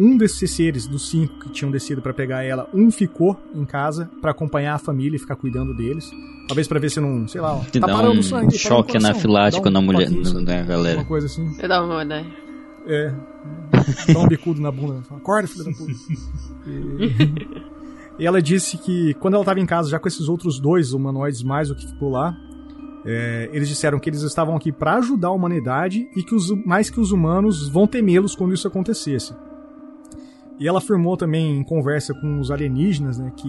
Um desses seres, dos cinco que tinham descido para pegar ela, um ficou em casa para acompanhar a família e ficar cuidando deles. Talvez para ver se não, sei lá, ó, tá dá parando um sangue. Choque anafilático um na mulher, na galera. Uma coisa assim. Eu dá uma, né? É. Dá um bicudo na bunda. Fala, Acorda, filha da puta. E... e ela disse que quando ela estava em casa, já com esses outros dois humanoides mais o que ficou lá, é, eles disseram que eles estavam aqui para ajudar a humanidade e que os, mais que os humanos vão temê-los quando isso acontecesse. E ela afirmou também em conversa com os alienígenas, né, que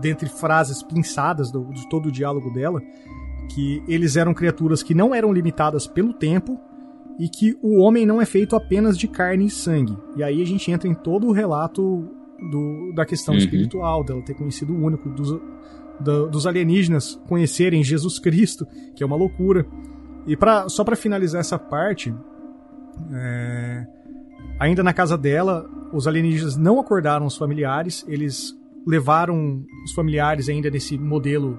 dentre frases pinçadas do, de todo o diálogo dela, que eles eram criaturas que não eram limitadas pelo tempo e que o homem não é feito apenas de carne e sangue. E aí a gente entra em todo o relato do, da questão uhum. espiritual, dela ter conhecido o único, dos, do, dos alienígenas conhecerem Jesus Cristo, que é uma loucura. E pra, só para finalizar essa parte, é, ainda na casa dela, os alienígenas não acordaram os familiares, eles levaram os familiares ainda nesse modelo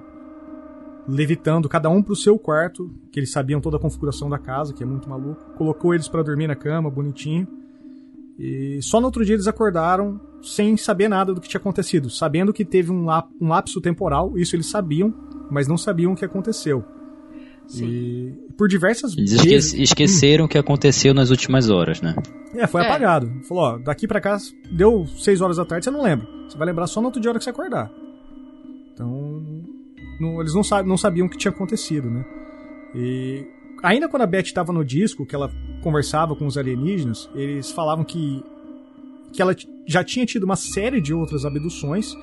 levitando cada um pro seu quarto, que eles sabiam toda a configuração da casa, que é muito maluco. Colocou eles para dormir na cama, bonitinho. E só no outro dia eles acordaram sem saber nada do que tinha acontecido, sabendo que teve um, um lapso temporal, isso eles sabiam, mas não sabiam o que aconteceu. Sim. E por diversas Eles vezes... esqueceram o hum. que aconteceu nas últimas horas, né? É, foi é. apagado. Falou, ó, daqui para cá deu 6 horas da tarde, você não lembra. Você vai lembrar só no outro dia hora que você acordar. Então, não, eles não, não sabiam o que tinha acontecido, né? E ainda quando a Beth estava no disco, que ela conversava com os alienígenas, eles falavam que que ela já tinha tido uma série de outras abduções,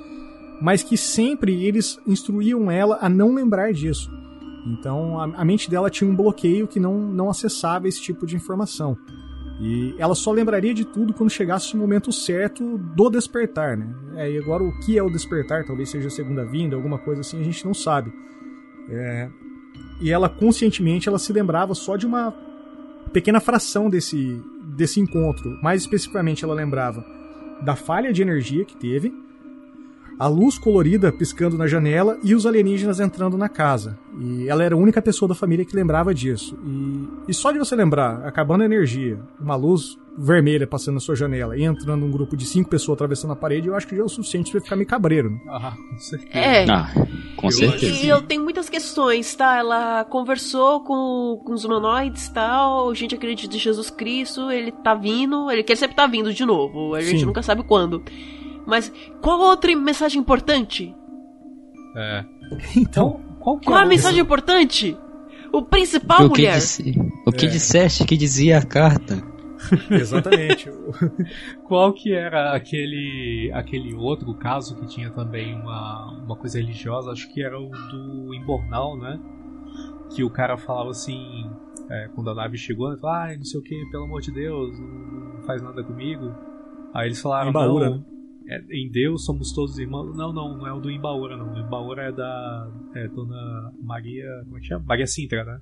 mas que sempre eles instruíam ela a não lembrar disso. Então a, a mente dela tinha um bloqueio que não, não acessava esse tipo de informação. E ela só lembraria de tudo quando chegasse o momento certo do despertar, né? É, e agora o que é o despertar? Talvez seja a segunda vinda, alguma coisa assim, a gente não sabe. É, e ela conscientemente ela se lembrava só de uma pequena fração desse, desse encontro. Mais especificamente, ela lembrava da falha de energia que teve, a luz colorida piscando na janela e os alienígenas entrando na casa. E ela era a única pessoa da família que lembrava disso. E, e só de você lembrar, acabando a energia, uma luz vermelha passando na sua janela e entrando um grupo de cinco pessoas atravessando a parede, eu acho que já é o suficiente pra ficar meio cabreiro. Né? Ah, com certeza. É. Ah, com certeza. E eu tenho muitas questões, tá? Ela conversou com, com os humanoides e tal, gente acredita em Jesus Cristo, ele tá vindo, ele, ele sempre tá vindo de novo, a gente Sim. nunca sabe quando. Mas qual outra mensagem importante? É. Então, qual, qual é a mensagem importante? O principal, o mulher. Que o que é. disseste que dizia a carta? (laughs) Exatamente. (laughs) Qual que era aquele aquele outro caso que tinha também uma, uma coisa religiosa? Acho que era o do Imbornal, né? Que o cara falava assim, é, quando a nave chegou, ele falou, ah, não sei o que, pelo amor de Deus, não, não faz nada comigo. Aí eles falaram, Embaúra, não, né? É, em Deus somos todos irmãos. Não, não, não é o do Imbaúra, não. O Imbaúra é da é, Dona Maria. Como é que chama? Maria Sintra, né?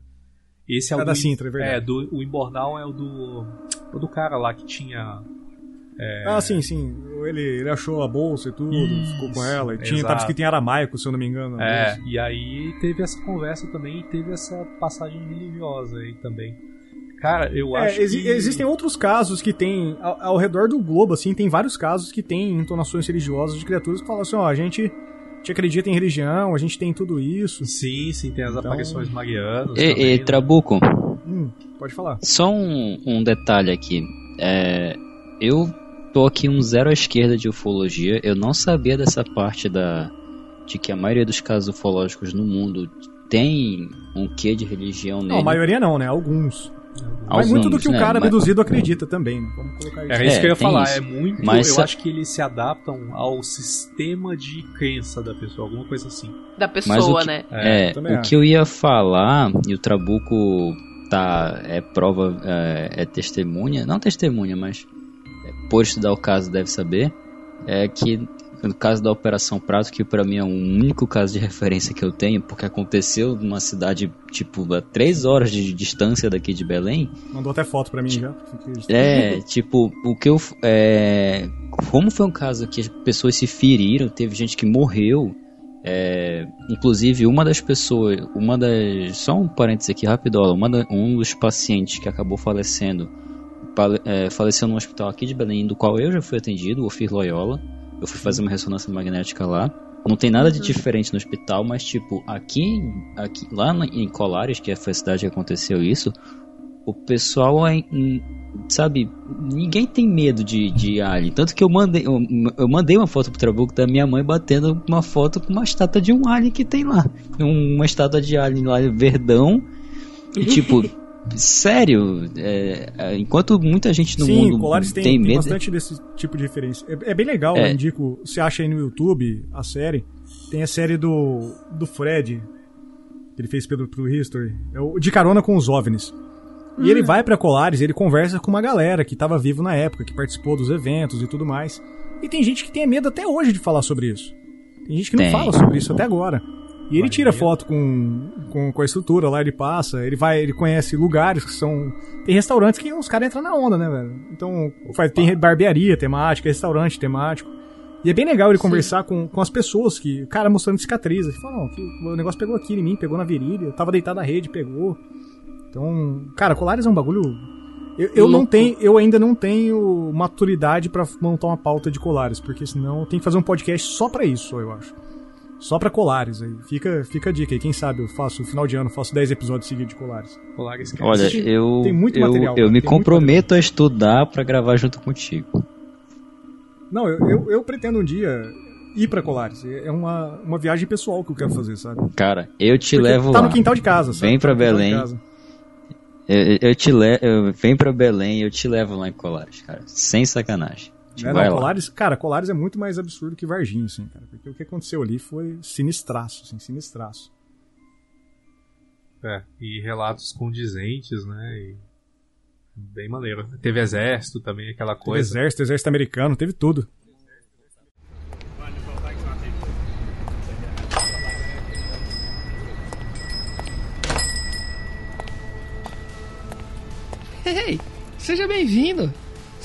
Esse é o É do, da Sintra, é verdade. É, do, o Imbornal é o do. O do cara lá que tinha. É, Ah, sim, sim. Ele, ele achou a bolsa e tudo, Isso, ficou com ela. E tinha, exato. tava escrito em aramaico, se eu não me engano. na É, e aí teve essa conversa também e teve essa passagem religiosa aí também. Cara, eu É, acho exi- que. Existem outros casos que tem, ao, ao redor do globo, assim, tem vários casos que tem entonações religiosas de criaturas que falam assim, ó, a gente, gente acredita em religião, a gente tem tudo isso. Sim, sim, tem as Então- aparições marianas. E, também, e né? Trabuco, Hum, pode falar. só um, um detalhe aqui. É, eu tô aqui um zero à esquerda de ufologia. Eu não sabia dessa parte da de que a maioria dos casos ufológicos no mundo tem um quê de religião nele. Não, a maioria não, né? Alguns. Mas Alguns, muito do que o né? cara Mas- abduzido acredita também, né? Vamos colocar isso. Era isso É, que eu ia falar, isso. é muito. Mas eu sa- acho que eles se adaptam ao sistema de crença da pessoa, alguma coisa assim. Da Mas pessoa, o que, né? É, também o acho. que eu ia falar, e o Trabuco tá, é prova, é, é testemunha, não testemunha, mas é, por estudar o caso deve saber, é que no caso da Operação Prato, que pra mim é o único caso de referência que eu tenho, porque aconteceu numa cidade, tipo, a três horas de distância daqui de Belém, Mandou até foto pra mim já. é, tipo, o que eu. É, como foi um caso que as pessoas se feriram, teve gente que morreu. é, inclusive, uma das pessoas. Uma das. Só um parênteses aqui, rapidola. Uma da- um dos pacientes que acabou falecendo. é, faleceu num hospital aqui de Belém, do qual eu já fui atendido, o Ofir Loyola. Eu fui fazer uma ressonância magnética lá. Não tem nada de diferente no hospital, mas tipo, aqui, aqui lá em Colares, que foi a cidade que aconteceu isso, o pessoal é, sabe, ninguém tem medo de, de alien. Tanto que eu mandei, eu, eu mandei uma foto pro Trabuco da minha mãe batendo uma foto com uma estátua de um alien que tem lá. Um- Uma estátua de alien lá, verdão. E tipo, (laughs) sério, é, é, enquanto muita gente no Sim, mundo Colares tem, tem, tem medo. bastante desse tipo de referência. É, é bem legal, É. eu indico. Você acha aí no YouTube a série. Tem a série do, do Fred, que ele fez pelo True History. É o De Carona com os OVNIs. E ele vai pra Colares, ele conversa com uma galera que tava vivo na época, que participou dos eventos e tudo mais. E tem gente que tem medo até hoje de falar sobre isso. Tem gente que não Tem. fala sobre isso até agora. E ele tira foto com, com, com a estrutura lá, ele passa, ele vai, ele conhece lugares que são. Tem restaurantes que os caras entram na onda, né, velho? Então, faz, tem barbearia temática, restaurante temático. E é bem legal ele conversar com, com as pessoas que. O cara mostrando cicatriz. Ele fala, não, que o negócio pegou aqui em mim, pegou na virilha, eu tava deitado na rede, pegou. Então, cara, Colares é um bagulho. Eu, eu não tenho, eu ainda não tenho maturidade pra montar uma pauta de Colares, porque senão tem que fazer um podcast só pra isso, eu acho. Só pra Colares aí. Fica, fica a dica aí. Quem sabe eu faço, no final de ano, faço 10 episódios seguidos de Colares. Colares que Olha, Existe- eu, tem muito eu, material, eu cara, me comprometo a estudar pra gravar junto contigo. Não, eu, eu, eu pretendo um dia ir pra Colares. É uma, uma viagem pessoal que eu quero fazer, sabe? Cara, eu te Porque levo tá lá. no quintal de casa, sabe? Vem pra Tá Belém. Eu, eu te levo, vem pra Belém, eu te levo lá em Colares, cara. Sem sacanagem. É, vai não. Colares, cara, Colares é muito mais absurdo que Varginha, assim, cara. Porque o que aconteceu ali foi sinistraço, assim, sinistraço. É, e relatos condizentes, né? E bem maneiro. Teve exército também, aquela Teve coisa. exército, exército americano, teve tudo. Hey, seja bem-vindo!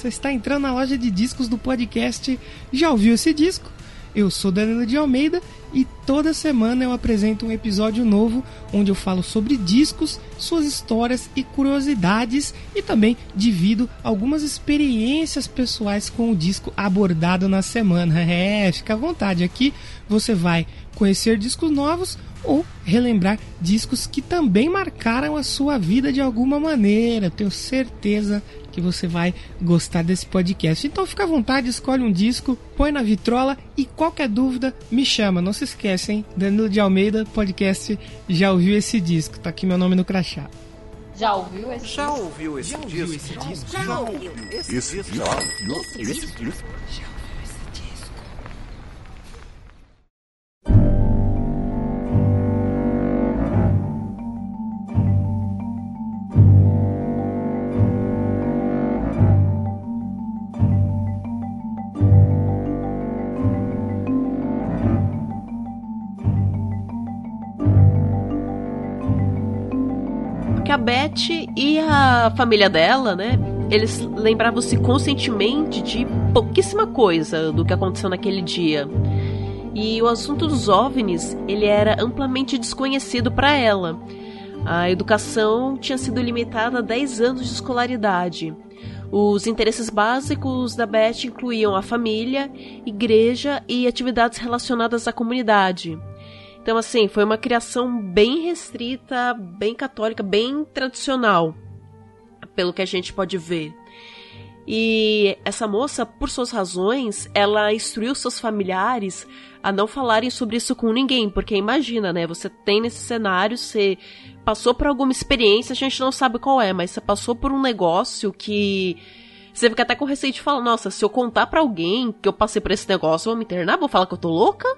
Você está entrando na loja de discos do podcast Já ouviu esse disco? Eu sou Danilo de Almeida e toda semana eu apresento um episódio novo onde eu falo sobre discos, suas histórias e curiosidades e também divido algumas experiências pessoais com o disco abordado na semana. (laughs) É, fica à vontade, aqui você vai conhecer discos novos ou relembrar discos que também marcaram a sua vida de alguma maneira. Tenho certeza que você vai gostar desse podcast. Então fica à vontade, escolhe um disco, põe na vitrola e qualquer dúvida me chama. Não se esquecem, Danilo de Almeida, podcast Já ouviu esse disco? Tá aqui meu nome no crachá. Já ouviu esse? Já ouviu esse disco? Já ouviu Esse Porque a Beth e a família dela, né? Eles lembravam-se constantemente de pouquíssima coisa do que aconteceu naquele dia. E o assunto dos OVNIs, ele era amplamente desconhecido para ela. A educação tinha sido limitada a 10 anos de escolaridade. Os interesses básicos da Beth incluíam a família, igreja e atividades relacionadas à comunidade. Então, assim, foi uma criação bem restrita, bem católica, bem tradicional, pelo que a gente pode ver. E essa moça, por suas razões, ela instruiu seus familiares a não falarem sobre isso com ninguém, porque imagina, né? Você tem nesse cenário, você passou por alguma experiência, a gente não sabe qual é, mas você passou por um negócio que você fica até com receio de falar, nossa, se eu contar para alguém que eu passei por esse negócio, vão me internar, vão falar que eu tô louca?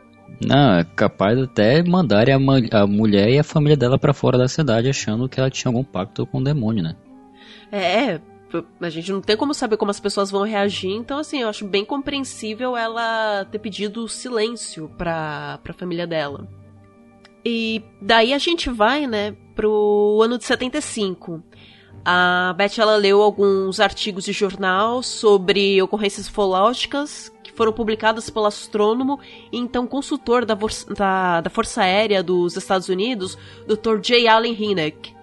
Não, é capaz até mandar a, a mulher e a família dela para fora da cidade achando que ela tinha algum pacto com o demônio, né? É, a gente não tem como saber como as pessoas vão reagir, então assim, eu acho bem compreensível ela ter pedido silêncio pra, pra família dela. E daí a gente vai, né, pro ano de 75. A Beth ela leu alguns artigos de jornal sobre ocorrências ufológicas foram publicadas pelo astrônomo e então consultor da, da, da Força Aérea dos Estados Unidos, Dr. J. Allen Hynek.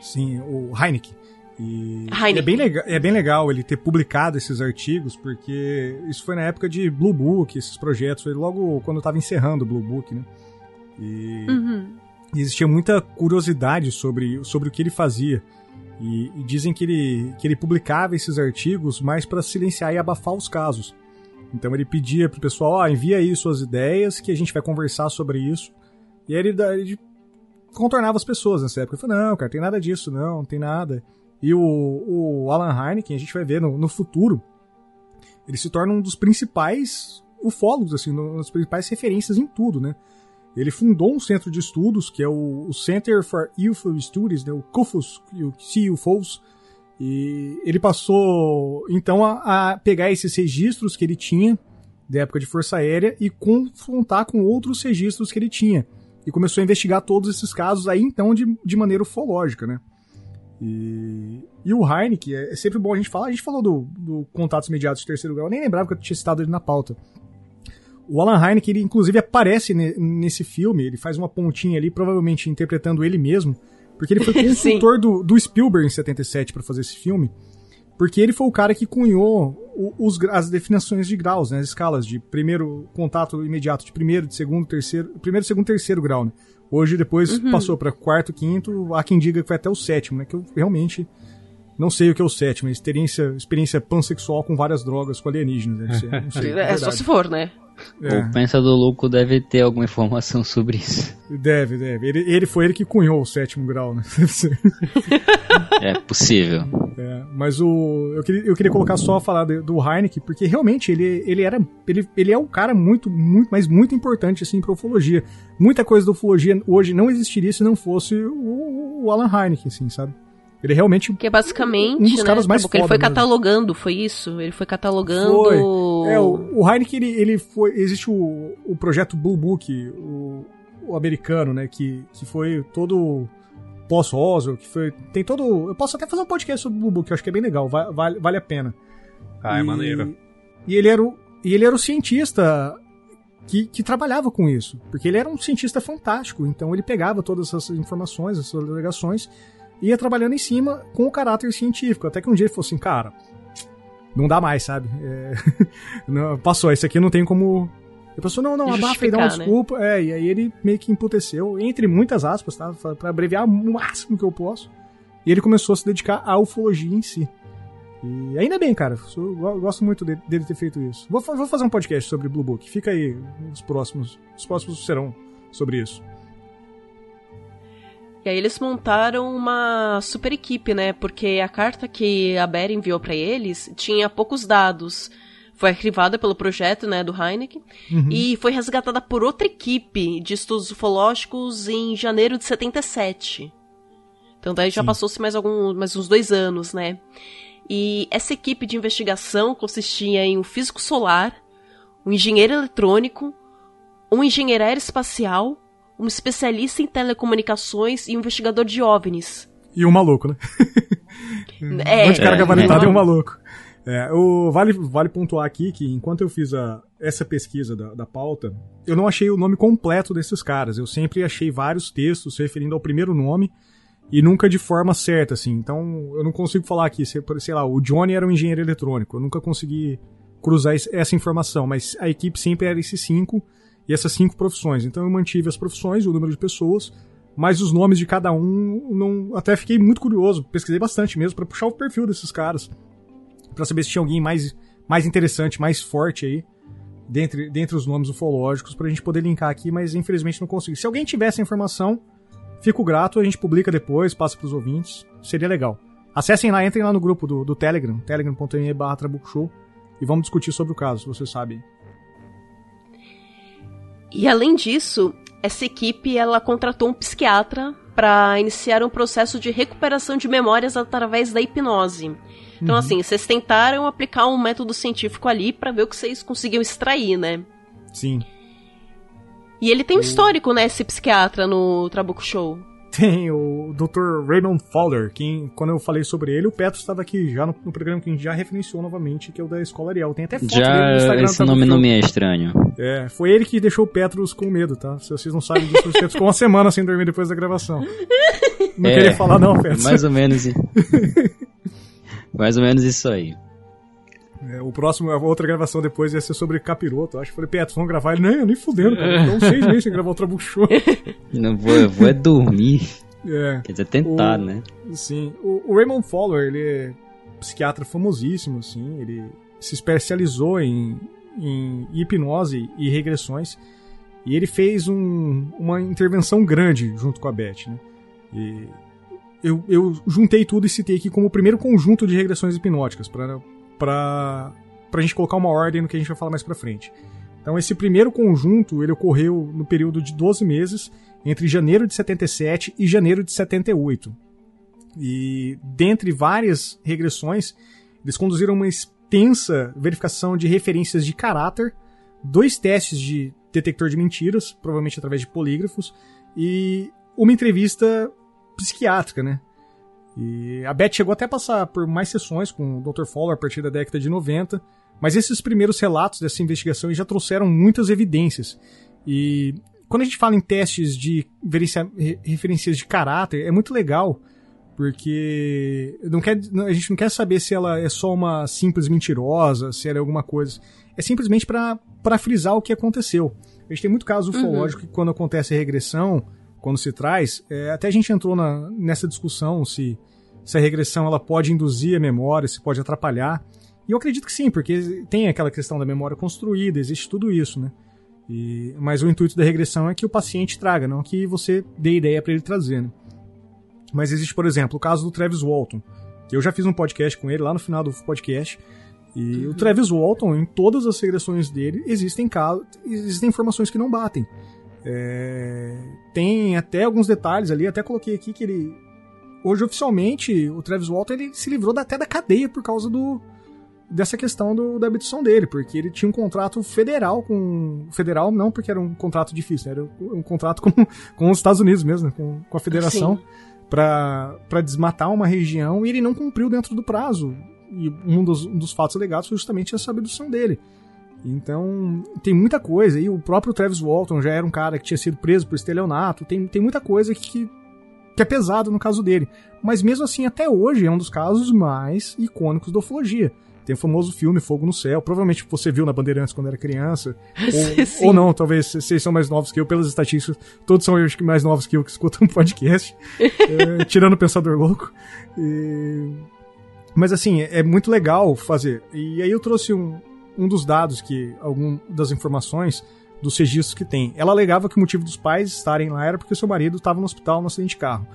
Sim, o Hynek. E é bem, legal, é bem legal ele ter publicado esses artigos, porque isso foi na época de Blue Book, esses projetos, foi logo quando eu estava encerrando o Blue Book, né? E, uhum. existia muita curiosidade sobre, sobre o que ele fazia. E, e dizem que ele, que ele publicava esses artigos mais para silenciar e abafar os casos. Então ele pedia pro pessoal, ó, oh, envia aí suas ideias que a gente vai conversar sobre isso. E aí ele, ele contornava as pessoas nessa época. Ele falou, não, cara, tem nada disso, não, não tem nada. E o, o Alan Heineken, a gente vai ver no, no futuro, ele se torna um dos principais ufólogos, assim, uma das principais referências em tudo, né? Ele fundou um centro de estudos, que é o, o Center for UFO Studies, né? o CUFOS, o CUFOS, e ele passou, então, a, a, pegar esses registros que ele tinha da época de Força Aérea e confrontar com outros registros que ele tinha. E começou a investigar todos esses casos aí, então, de, de maneira ufológica, né? E, e o Heineken, é, é sempre bom a gente falar, a gente falou do, do Contatos Imediatos de Terceiro Grau, eu nem lembrava que eu tinha citado ele na pauta. O Alan Heineken, ele inclusive aparece ne, nesse filme, ele faz uma pontinha ali, provavelmente interpretando ele mesmo, porque ele foi (laughs) consultor do, do Spielberg em 77 para fazer esse filme. Porque ele foi o cara que cunhou os, as definições de graus, né, as escalas de primeiro contato imediato, de primeiro, de segundo, terceiro, primeiro, segundo, terceiro grau, né? Hoje depois uhum. passou para quarto, quinto, há quem diga que foi até o sétimo, né? Que eu realmente não sei o que é o sétimo, experiência, experiência pansexual com várias drogas com alienígenas. Deve ser, não sei, (laughs) é, é só se for, né? É. O Pensador Louco deve ter alguma informação sobre isso. Deve, deve. Ele, ele foi ele que cunhou o sétimo grau, né? (laughs) é possível. É, mas o, eu, queria, eu queria colocar só a falar do Heineken, porque realmente ele, ele era. Ele, ele é um cara muito, muito, mas muito importante assim pra ufologia. Muita coisa da ufologia hoje não existiria se não fosse o, o Alan Heineken, assim, sabe? Ele é realmente. Que é basicamente. Um dos né, caras mais Ele foi catalogando, foi isso? Ele foi catalogando. Foi. É, o, o Heineken, ele, ele foi. Existe o, o projeto Blue Book, o, o americano, né? Que, que foi todo pós-Roswell, que foi. Tem todo. Eu posso até fazer um podcast sobre o Blue Book, que eu acho que é bem legal, vale, vale a pena. Ah, é maneiro. E ele era o, e ele era o cientista que, que, trabalhava com isso. Porque ele era um cientista fantástico. Então ele pegava todas essas informações, essas alegações, ia trabalhando em cima com o caráter científico. Até que um dia ele falou assim, cara, não dá mais, sabe? É... (laughs) não, passou, esse aqui não tem como. Ele pensou, não, não, abafa e dá uma né? desculpa. É, e aí ele meio que emputeceu, entre muitas aspas, tá? Pra abreviar o máximo que eu posso. E ele começou a se dedicar à ufologia em si. E ainda bem, cara. Eu gosto muito dele ter feito isso. Vou, vou fazer um podcast sobre Blue Book. Fica aí os próximos. Os próximos serão sobre isso. E aí eles montaram uma super equipe, né? Porque a carta que a Bera enviou para eles tinha poucos dados. Foi arquivada pelo projeto, né, do Heineken, uhum. e foi resgatada por outra equipe de estudos ufológicos em janeiro de 77. Então daí já passou-se mais mais uns dois anos, né? E essa equipe de investigação consistia em um físico solar, um engenheiro eletrônico, um engenheiro aeroespacial um especialista em telecomunicações e um investigador de OVNIs. E um maluco, né? (laughs) É. um monte de cara É. gabaritado e um maluco. É, o, vale, vale pontuar aqui que enquanto eu fiz a, essa pesquisa da, da pauta, eu não achei o nome completo desses caras. Eu sempre achei vários textos se referindo ao primeiro nome e nunca de forma certa, assim. Então eu não consigo falar aqui, se, sei lá, o Johnny era um engenheiro eletrônico. Eu nunca consegui cruzar essa informação, mas a equipe sempre era esses cinco e essas cinco profissões. Então eu mantive as profissões, o número de pessoas, mas os nomes de cada um, não, até fiquei muito curioso, pesquisei bastante mesmo pra puxar o perfil desses caras, Pra saber se tinha alguém mais, mais interessante, mais forte aí, dentre, dentre os nomes ufológicos, pra gente poder linkar aqui, mas infelizmente não consegui. Se alguém tiver essa informação, fico grato, a gente publica depois, passa pros ouvintes, seria legal. Acessem lá, entrem lá no grupo do, do Telegram, telegram.me barra e vamos discutir sobre o caso, se vocês sabem. E além disso, essa equipe ela contratou um psiquiatra para iniciar um processo de recuperação de memórias através da hipnose. Então, assim, vocês tentaram aplicar um método científico ali para ver o que vocês conseguiam extrair, né? Sim. E ele tem um histórico, né, esse psiquiatra no Trabuco Show. Tem o Dr. Raymond Fowler, que quando eu falei sobre ele, o Petro estava aqui já no, no programa que a gente já referenciou novamente, que é o da Escola Ariel. Tem até foto dele no Já Instagram. esse do nome não me é estranho. É, foi ele que deixou o Petros com medo, tá? Se vocês não sabem disso, o Petros ficou uma semana sem dormir depois da gravação. Não É, queria falar não, Petros. Mais ou menos. (laughs) mais ou menos isso aí. É, o próximo, a outra gravação depois ia ser sobre capiroto. Acho que falei, Petros, vamos gravar? Ele, não, eu nem fudendo, cara. Então seis meses sem gravar o Trabuco Show. (laughs) Não vou, eu vou é dormir. (laughs) É. Quer dizer, tentar, O- né? Sim, o, o Raymond Fowler, ele é psiquiatra famosíssimo, assim, ele se especializou em, em hipnose e regressões, e ele fez um- uma intervenção grande junto com a Beth, né? E eu, eu juntei tudo e citei aqui como o primeiro conjunto de regressões hipnóticas, para para a gente colocar uma ordem no que a gente vai falar mais pra frente. Então esse primeiro conjunto, ele ocorreu no período de 12 meses, entre janeiro de 77 e janeiro de 78. E dentre várias regressões, eles conduziram uma extensa verificação de referências de caráter, dois testes de detector de mentiras, provavelmente através de polígrafos, e uma entrevista psiquiátrica, né? E a Beth chegou até a passar por mais sessões com o Dr. Fowler a partir da década de 90, mas esses primeiros relatos dessa investigação já trouxeram muitas evidências. E quando a gente fala em testes de referências de caráter, é muito legal, porque não quer, a gente não quer saber se ela é só uma simples mentirosa, se ela é alguma coisa. É simplesmente para frisar o que aconteceu. A gente tem muito caso ufológico que quando acontece a regressão, quando se traz, é, até a gente entrou na- nessa discussão se, se a regressão ela pode induzir a memória, se pode atrapalhar. E eu acredito que sim, porque tem aquela questão da memória construída, existe tudo isso, né? E- mas o intuito da regressão é que o paciente traga, não que você dê ideia para ele trazer. Né? Mas existe, por exemplo, o caso do Travis Walton. Eu já fiz um podcast com ele lá no final do podcast. E o Travis Walton, em todas as regressões dele, existem, casos, existem informações que não batem. É, tem até alguns detalhes ali, até coloquei aqui que ele. Hoje, oficialmente, o Travis Walton ele se livrou até da cadeia por causa do, dessa questão do, da abdução dele, porque ele tinha um contrato federal com. Federal não, porque era um contrato difícil, né? era um, contrato com, (laughs) com os Estados Unidos mesmo, né? com, com a federação, para desmatar uma região e ele não cumpriu dentro do prazo. E um dos, um dos fatos alegados foi justamente essa abdução dele. Então, tem muita coisa. E o próprio Travis Walton já era um cara que tinha sido preso por estelionato. Tem, tem muita coisa que, que, é pesado no caso dele. Mas mesmo assim, até hoje, é um dos casos mais icônicos da ufologia. Tem o famoso filme Fogo no Céu. Provavelmente você viu na Bandeirantes quando era criança. (laughs) Ou, ou não, talvez vocês são mais novos que eu, pelas estatísticas. Todos são eu que mais novos que eu que escutam um (laughs) podcast. (laughs) É, tirando o Pensador Louco. E- Mas assim, é muito legal fazer. E aí eu trouxe um, um dos dados que. algum das informações dos registros que tem. Ela alegava que o motivo dos pais estarem lá era porque seu marido estava no hospital no acidente de carro.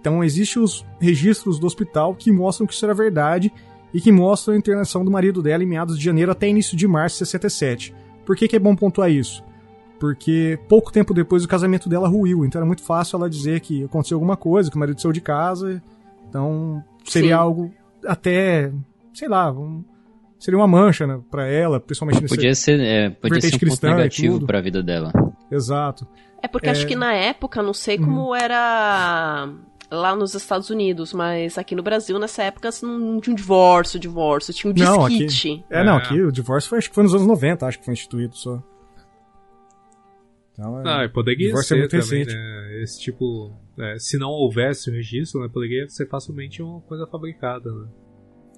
Então existem os registros do hospital que mostram que isso era verdade e que mostram a internação do marido dela em meados de janeiro até início de março de 67. Por que, que é bom pontuar isso? Porque pouco tempo depois o casamento dela ruiu, então era muito fácil ela dizer que aconteceu alguma coisa, que o marido saiu de casa. Então seria Sim. algo até, sei lá, um- seria uma mancha né, para ela, principalmente nesse. Podia ser, é, podia ser um cristã ponto negativo tudo. pra vida dela. Exato. É porque acho que na época, não sei como era lá nos Estados Unidos, mas aqui no Brasil, nessa época, não tinha um divórcio, divórcio, tinha um disquite. Não, aqui, é, não, aqui o divórcio foi, acho que foi nos anos 90, acho que foi instituído só. Então, é, não, poderia é ser é também, recente. né? Esse tipo, é, se não houvesse o registro, né, poderia ser facilmente uma coisa fabricada, né?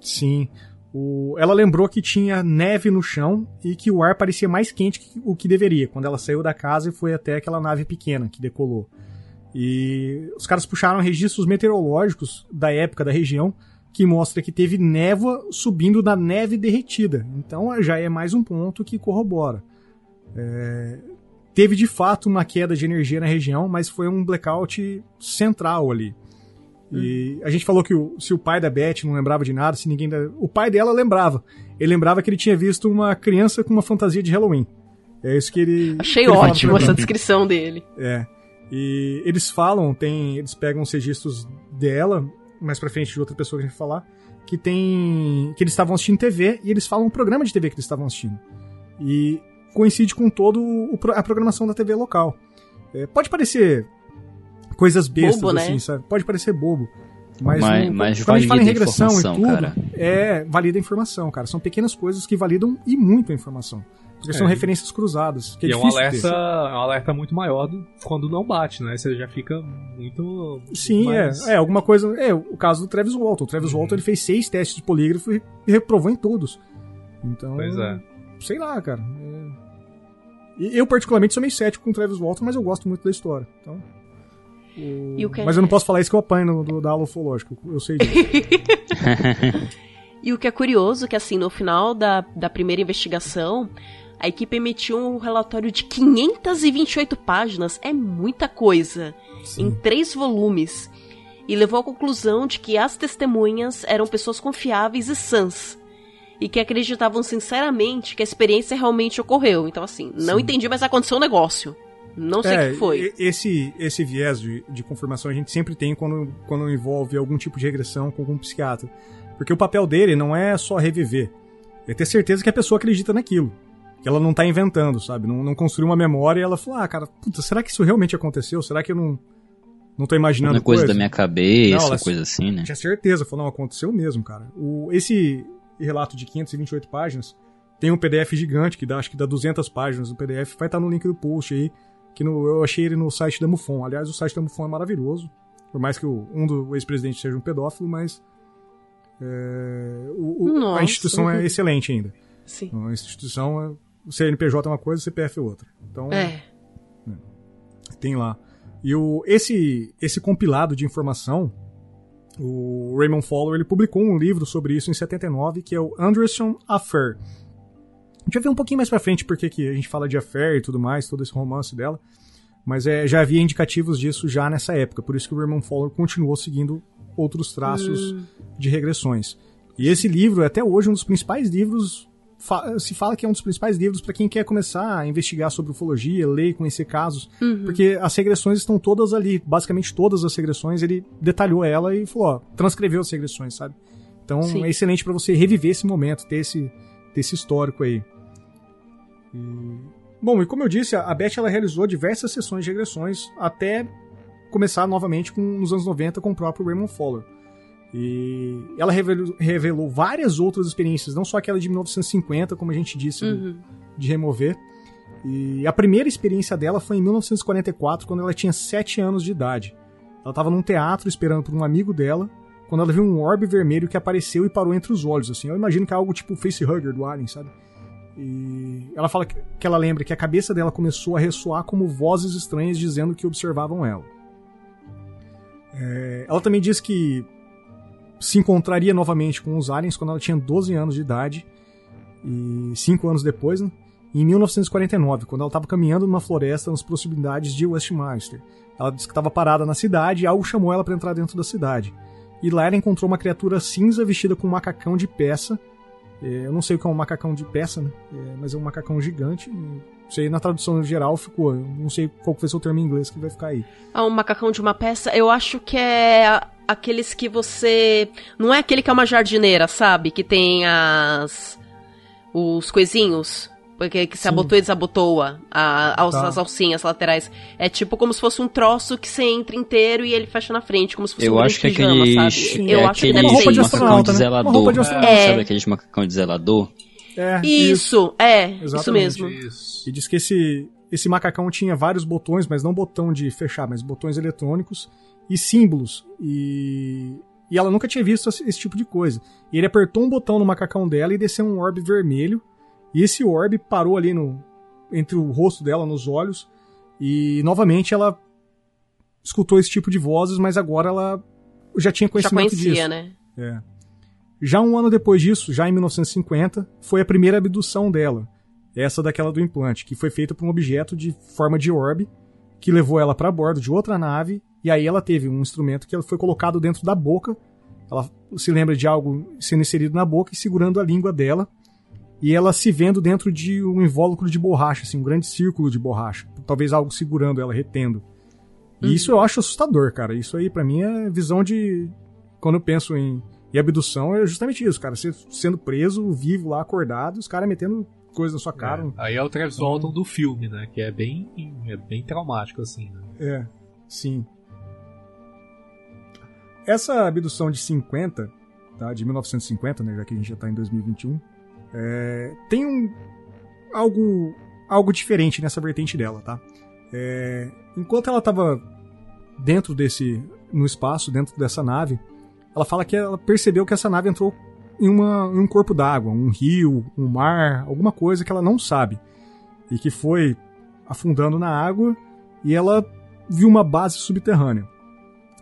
Sim. O, ela lembrou que tinha neve no chão e que o ar parecia mais quente que o que deveria, quando ela saiu da casa e foi até aquela nave pequena que decolou. E os caras puxaram registros meteorológicos da época da região que mostra que teve névoa subindo da neve derretida. Então já é mais um ponto que corrobora. É... Teve de fato uma queda de energia na região, mas foi um blackout central ali. E a gente falou que o, se o pai da Beth não lembrava de nada, se ninguém. Da... O pai dela lembrava. Ele lembrava que ele tinha visto uma criança com uma fantasia de Halloween. É isso que ele. Achei que ele ótimo essa descrição dele. É. E eles falam, tem, eles pegam os registros dela, mais pra frente de outra pessoa que a gente vai falar, que tem. que eles estavam assistindo TV e eles falam um programa de TV que eles estavam assistindo. E coincide com todo o, a programação da TV local. É, pode parecer coisas bestas, bobo, né? assim, sabe? Pode parecer bobo. Mas, mas, no, mas quando a gente fala em regressão e tudo, cara. é valida a informação, cara. São pequenas coisas que validam e muito a informação. Porque é. são referências cruzadas. Que é, e é um alerta, é um alerta muito maior do, quando não bate, né? Você já fica muito. Sim, mais... é. É, alguma coisa. É, o caso do Travis Walton. O Travis uhum. Walton ele fez seis testes de polígrafo e reprovou em todos. Então. Pois é. Sei lá, cara. É... Eu, particularmente, sou meio cético com o Travis Walton, mas eu gosto muito da história. Então. O... Mas eu não posso falar isso que eu apanho no, do, da aula ufológica. Eu sei disso. (laughs) e o que é curioso, que assim, no final da, da primeira investigação, a equipe emitiu um relatório de 528 páginas, é muita coisa, Sim. em três volumes, e levou à conclusão de que as testemunhas eram pessoas confiáveis e sãs, e que acreditavam sinceramente que a experiência realmente ocorreu. Então, assim, não Sim. entendi, mas aconteceu um negócio. Não sei o é, que foi. Esse, esse viés de, de confirmação a gente sempre tem quando, quando envolve algum tipo de regressão com algum psiquiatra. Porque o papel dele não é só reviver. É ter certeza que a pessoa acredita naquilo que ela não tá inventando, sabe? Não, não construiu uma memória e ela falou, ah, cara, puta, será que isso realmente aconteceu? Será que eu não, não tô imaginando coisa? coisa da minha cabeça, não, coisa assim, né? Tinha certeza, falou, não, aconteceu mesmo, cara. O, esse relato de 528 páginas tem um PDF gigante que dá, acho que dá 200 páginas no PDF, vai estar tá no link do post aí, que no, eu achei ele no site da Mufon. Aliás, o site da Mufon é maravilhoso, por mais que o, um do ex-presidente seja um pedófilo, mas é, o, o, a instituição é excelente ainda. Sim. A instituição é o CNPJ é uma coisa, o CPF é outra. Então, é. Né, tem lá. E o, esse, esse compilado de informação, o Raymond Fowler, ele publicou um livro sobre isso em 79, que é o Anderson Affair. A gente vai ver um pouquinho mais pra frente porque que a gente fala de Affair e tudo mais, todo esse romance dela. Mas é, já havia indicativos disso já nessa época, por isso que o Raymond Fowler continuou seguindo outros traços hum. de regressões. E esse livro é até hoje um dos principais livros se fala que é um dos principais livros para quem quer começar a investigar sobre ufologia, ler e conhecer casos, uhum. porque as regressões estão todas ali, basicamente todas as regressões, ele detalhou ela e falou, ó, transcreveu as regressões, sabe? Então Sim. é excelente para você reviver esse momento, ter esse, ter esse histórico aí. E... Bom, e como eu disse, a Beth ela realizou diversas sessões de regressões até começar novamente com, nos anos 90 com o próprio Raymond Fowler. E ela revelou, revelou, várias outras experiências, não só aquela de 1950, como a gente disse, uhum. de remover. E a primeira experiência dela foi em 1944, quando ela tinha 7 anos de idade. Ela estava num teatro esperando por um amigo dela, quando ela viu um orbe vermelho que apareceu e parou entre os olhos, assim. Eu imagino que é algo tipo o facehugger do Alien, sabe? E ela fala que ela lembra que a cabeça dela começou a ressoar como vozes estranhas dizendo que observavam ela. É, ela também diz que se encontraria novamente com os aliens quando ela tinha 12 anos de idade, e cinco anos depois, né, em 1949, quando ela estava caminhando numa floresta nas proximidades de Westminster. Ela disse que estava parada na cidade e algo chamou ela para entrar dentro da cidade. E lá ela encontrou uma criatura cinza vestida com um macacão de peça. É, eu não sei o que é um macacão de peça, né? É, mas é um macacão gigante. Sei, na tradução geral ficou. Eu não sei qual ser o termo em inglês que vai ficar aí. Ah, um macacão de uma peça, eu acho que é aqueles que você. Não é aquele que é uma jardineira, sabe? Que tem as. Os coisinhos. Porque que se abotou e desabotoa a, a, Tá. as alcinhas laterais. É tipo como se fosse um troço que você entra inteiro e ele fecha na frente, como se fosse Eu um acho que grande pijama, aqueles. sabe? é Eu acho que aqueles deve ser de isso. macacão de né? zelador. De. É. Sabe aqueles macacão de zelador? É, Isso, é, isso Exatamente. mesmo. Isso. E diz que esse, esse macacão tinha vários botões, mas não botão de fechar, mas botões eletrônicos e símbolos. E, e ela nunca tinha visto esse, esse tipo de coisa. E ele apertou um botão no macacão dela e desceu um orbe vermelho. E esse orbe parou ali no, entre o rosto dela, nos olhos. E novamente ela escutou esse tipo de vozes, mas agora ela já tinha Já conhecimento conhecia, disso. né? É. Já um ano depois disso, já em 1950, foi a primeira abdução dela. Essa daquela do implante, que foi feita por um objeto de forma de orbe, que levou ela para bordo de outra nave, e aí ela teve um instrumento que ela foi colocado dentro da boca. Ela se lembra de algo sendo inserido na boca e segurando a língua dela. E ela se vendo dentro de um invólucro de borracha, assim, um grande círculo de borracha. Talvez algo segurando ela, retendo. E isso eu acho assustador, cara. Isso aí, pra mim, é visão de. Quando eu penso em, em abdução, é justamente isso, cara. Você sendo preso, vivo lá, acordado, os caras metendo coisa na sua cara. É, Aí é o Travis Walton do filme, né? Que é bem, é bem traumático, assim, né? É, sim. Essa abdução de 50, tá, de 1950, né, já que a gente já tá em 2021, é, tem um algo algo diferente nessa vertente dela, tá? É, enquanto ela tava dentro desse no espaço, dentro dessa nave, ela fala que ela percebeu que essa nave entrou em, uma, em um corpo d'água, um rio, um mar, alguma coisa que ela não sabe e que foi afundando na água e ela viu uma base subterrânea.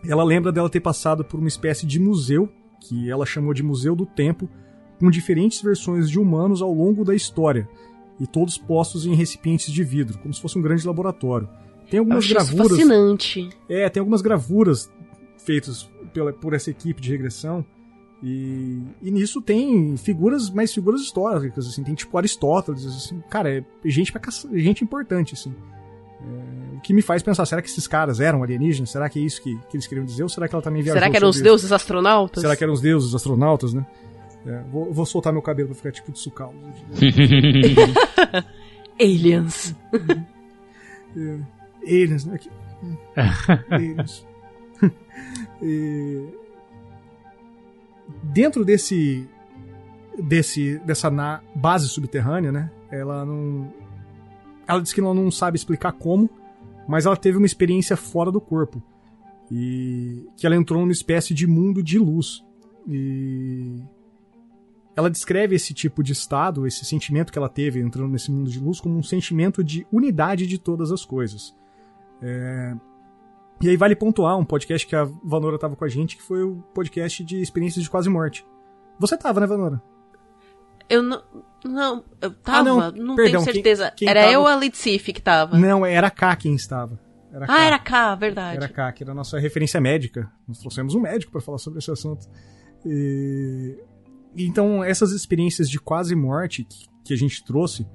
Ela lembra dela ter passado por uma espécie de museu, que ela chamou de Museu do Tempo, com diferentes versões de humanos ao longo da história, e todos postos em recipientes de vidro, como se fosse um grande laboratório. Tem algumas gravuras. fascinante. É, tem algumas gravuras feitas pela, por essa equipe de regressão. E, e nisso tem figuras, mais figuras históricas, assim, tem tipo Aristóteles, assim, cara, é gente, pra gente importante, assim. É, o que me faz pensar, será que esses caras eram alienígenas? Será que é isso que, que eles queriam dizer? Ou será que ela também viajou Será que eram os deuses astronautas? Será que eram os deuses, astronautas, né? É, vou, vou soltar meu cabelo pra ficar tipo de sucal. (laughs) Aliens. Aliens, né? Que- (laughs) Aliens. E- Dentro desse, desse dessa na- base subterrânea, né? Ela não, ela diz que ela não sabe explicar como, mas ela teve uma experiência fora do corpo e que ela entrou numa espécie de mundo de luz e ela descreve esse tipo de estado, esse sentimento que ela teve entrando nesse mundo de luz, como um sentimento de unidade de todas as coisas. É, E aí vale pontuar um podcast que a Vanora estava com a gente, que foi o podcast de experiências de quase morte. Você tava, né, Vanora? Eu não. Não, eu tava, Ah, não, não, perdão, tenho quem- certeza. quem era tava- eu ou a Litsif que tava? Não, era K quem estava. Era ah, era K, verdade. Era K, que era a nossa referência médica. Nós trouxemos um médico para falar sobre esse assunto. E... Então, essas experiências de quase morte que, que a gente trouxe,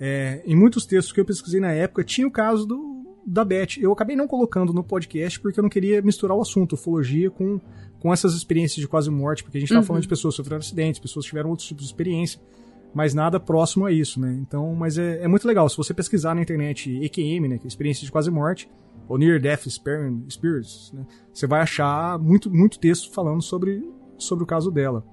é, em muitos textos que eu pesquisei na época, tinha o caso do, da Beth. Eu acabei não colocando no podcast porque eu não queria misturar o assunto, ufologia, com, com essas experiências de quase morte, porque a gente estava Uhum. falando de pessoas que sofreram acidentes, pessoas que tiveram outros tipos de experiência, mas nada próximo a isso, né? Então, mas é, é muito legal. Se você pesquisar na internet EQM, né, que é experiência de quase morte, ou Near Death Experience, né, você vai achar muito, muito texto falando sobre, sobre o caso dela.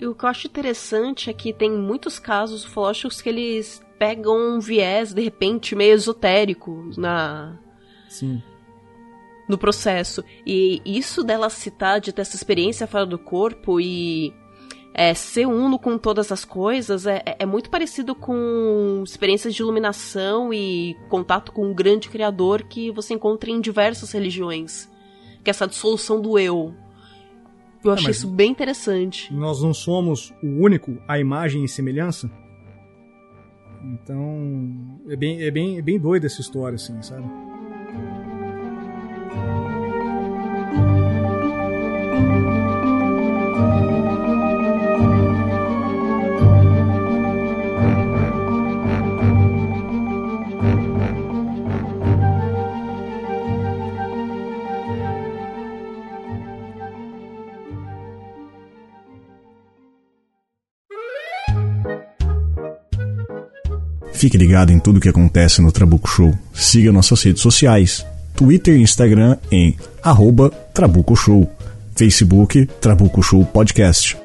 E o que eu acho interessante é que tem muitos casos ufológicos que eles pegam um viés, de repente, meio esotérico na, Sim. no processo. E isso dela citar de ter essa experiência fora do corpo e é, ser uno com todas as coisas é, é muito parecido com experiências de iluminação e contato com um grande criador que você encontra em diversas religiões. Que é essa dissolução do eu. Eu é, achei é, isso bem interessante. Nós não somos o único a imagem e semelhança? Então, é bem, é bem, é bem doida essa história, assim, sabe? Fique ligado em tudo o que acontece no Trabuco Show. Siga nossas redes sociais, Twitter e Instagram em arroba Trabuco Show, Facebook Trabuco Show Podcast.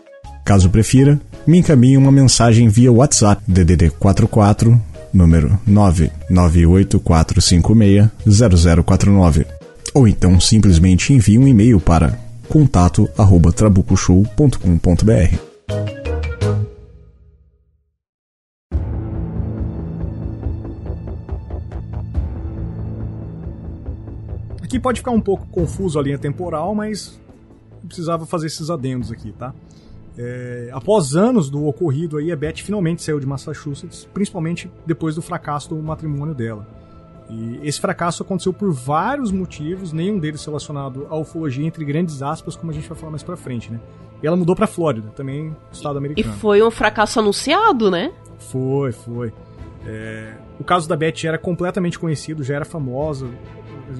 Caso prefira, me encaminhe uma mensagem via WhatsApp DDD 44 número 99845600049 ou então simplesmente envie um e-mail para contato@trabucoshow.com.br. Pode ficar um pouco confuso a linha temporal, mas precisava fazer esses adendos aqui, tá? É, após anos do ocorrido aí, a Beth finalmente saiu de Massachusetts, principalmente depois do fracasso do matrimônio dela. E esse fracasso aconteceu por vários motivos, nenhum deles relacionado à ufologia, entre grandes aspas, como a gente vai falar mais pra frente, né? E ela mudou pra Flórida, também estado americano. E foi um fracasso anunciado, né? Foi, foi. É, o caso da Beth era completamente conhecido, já era famosa,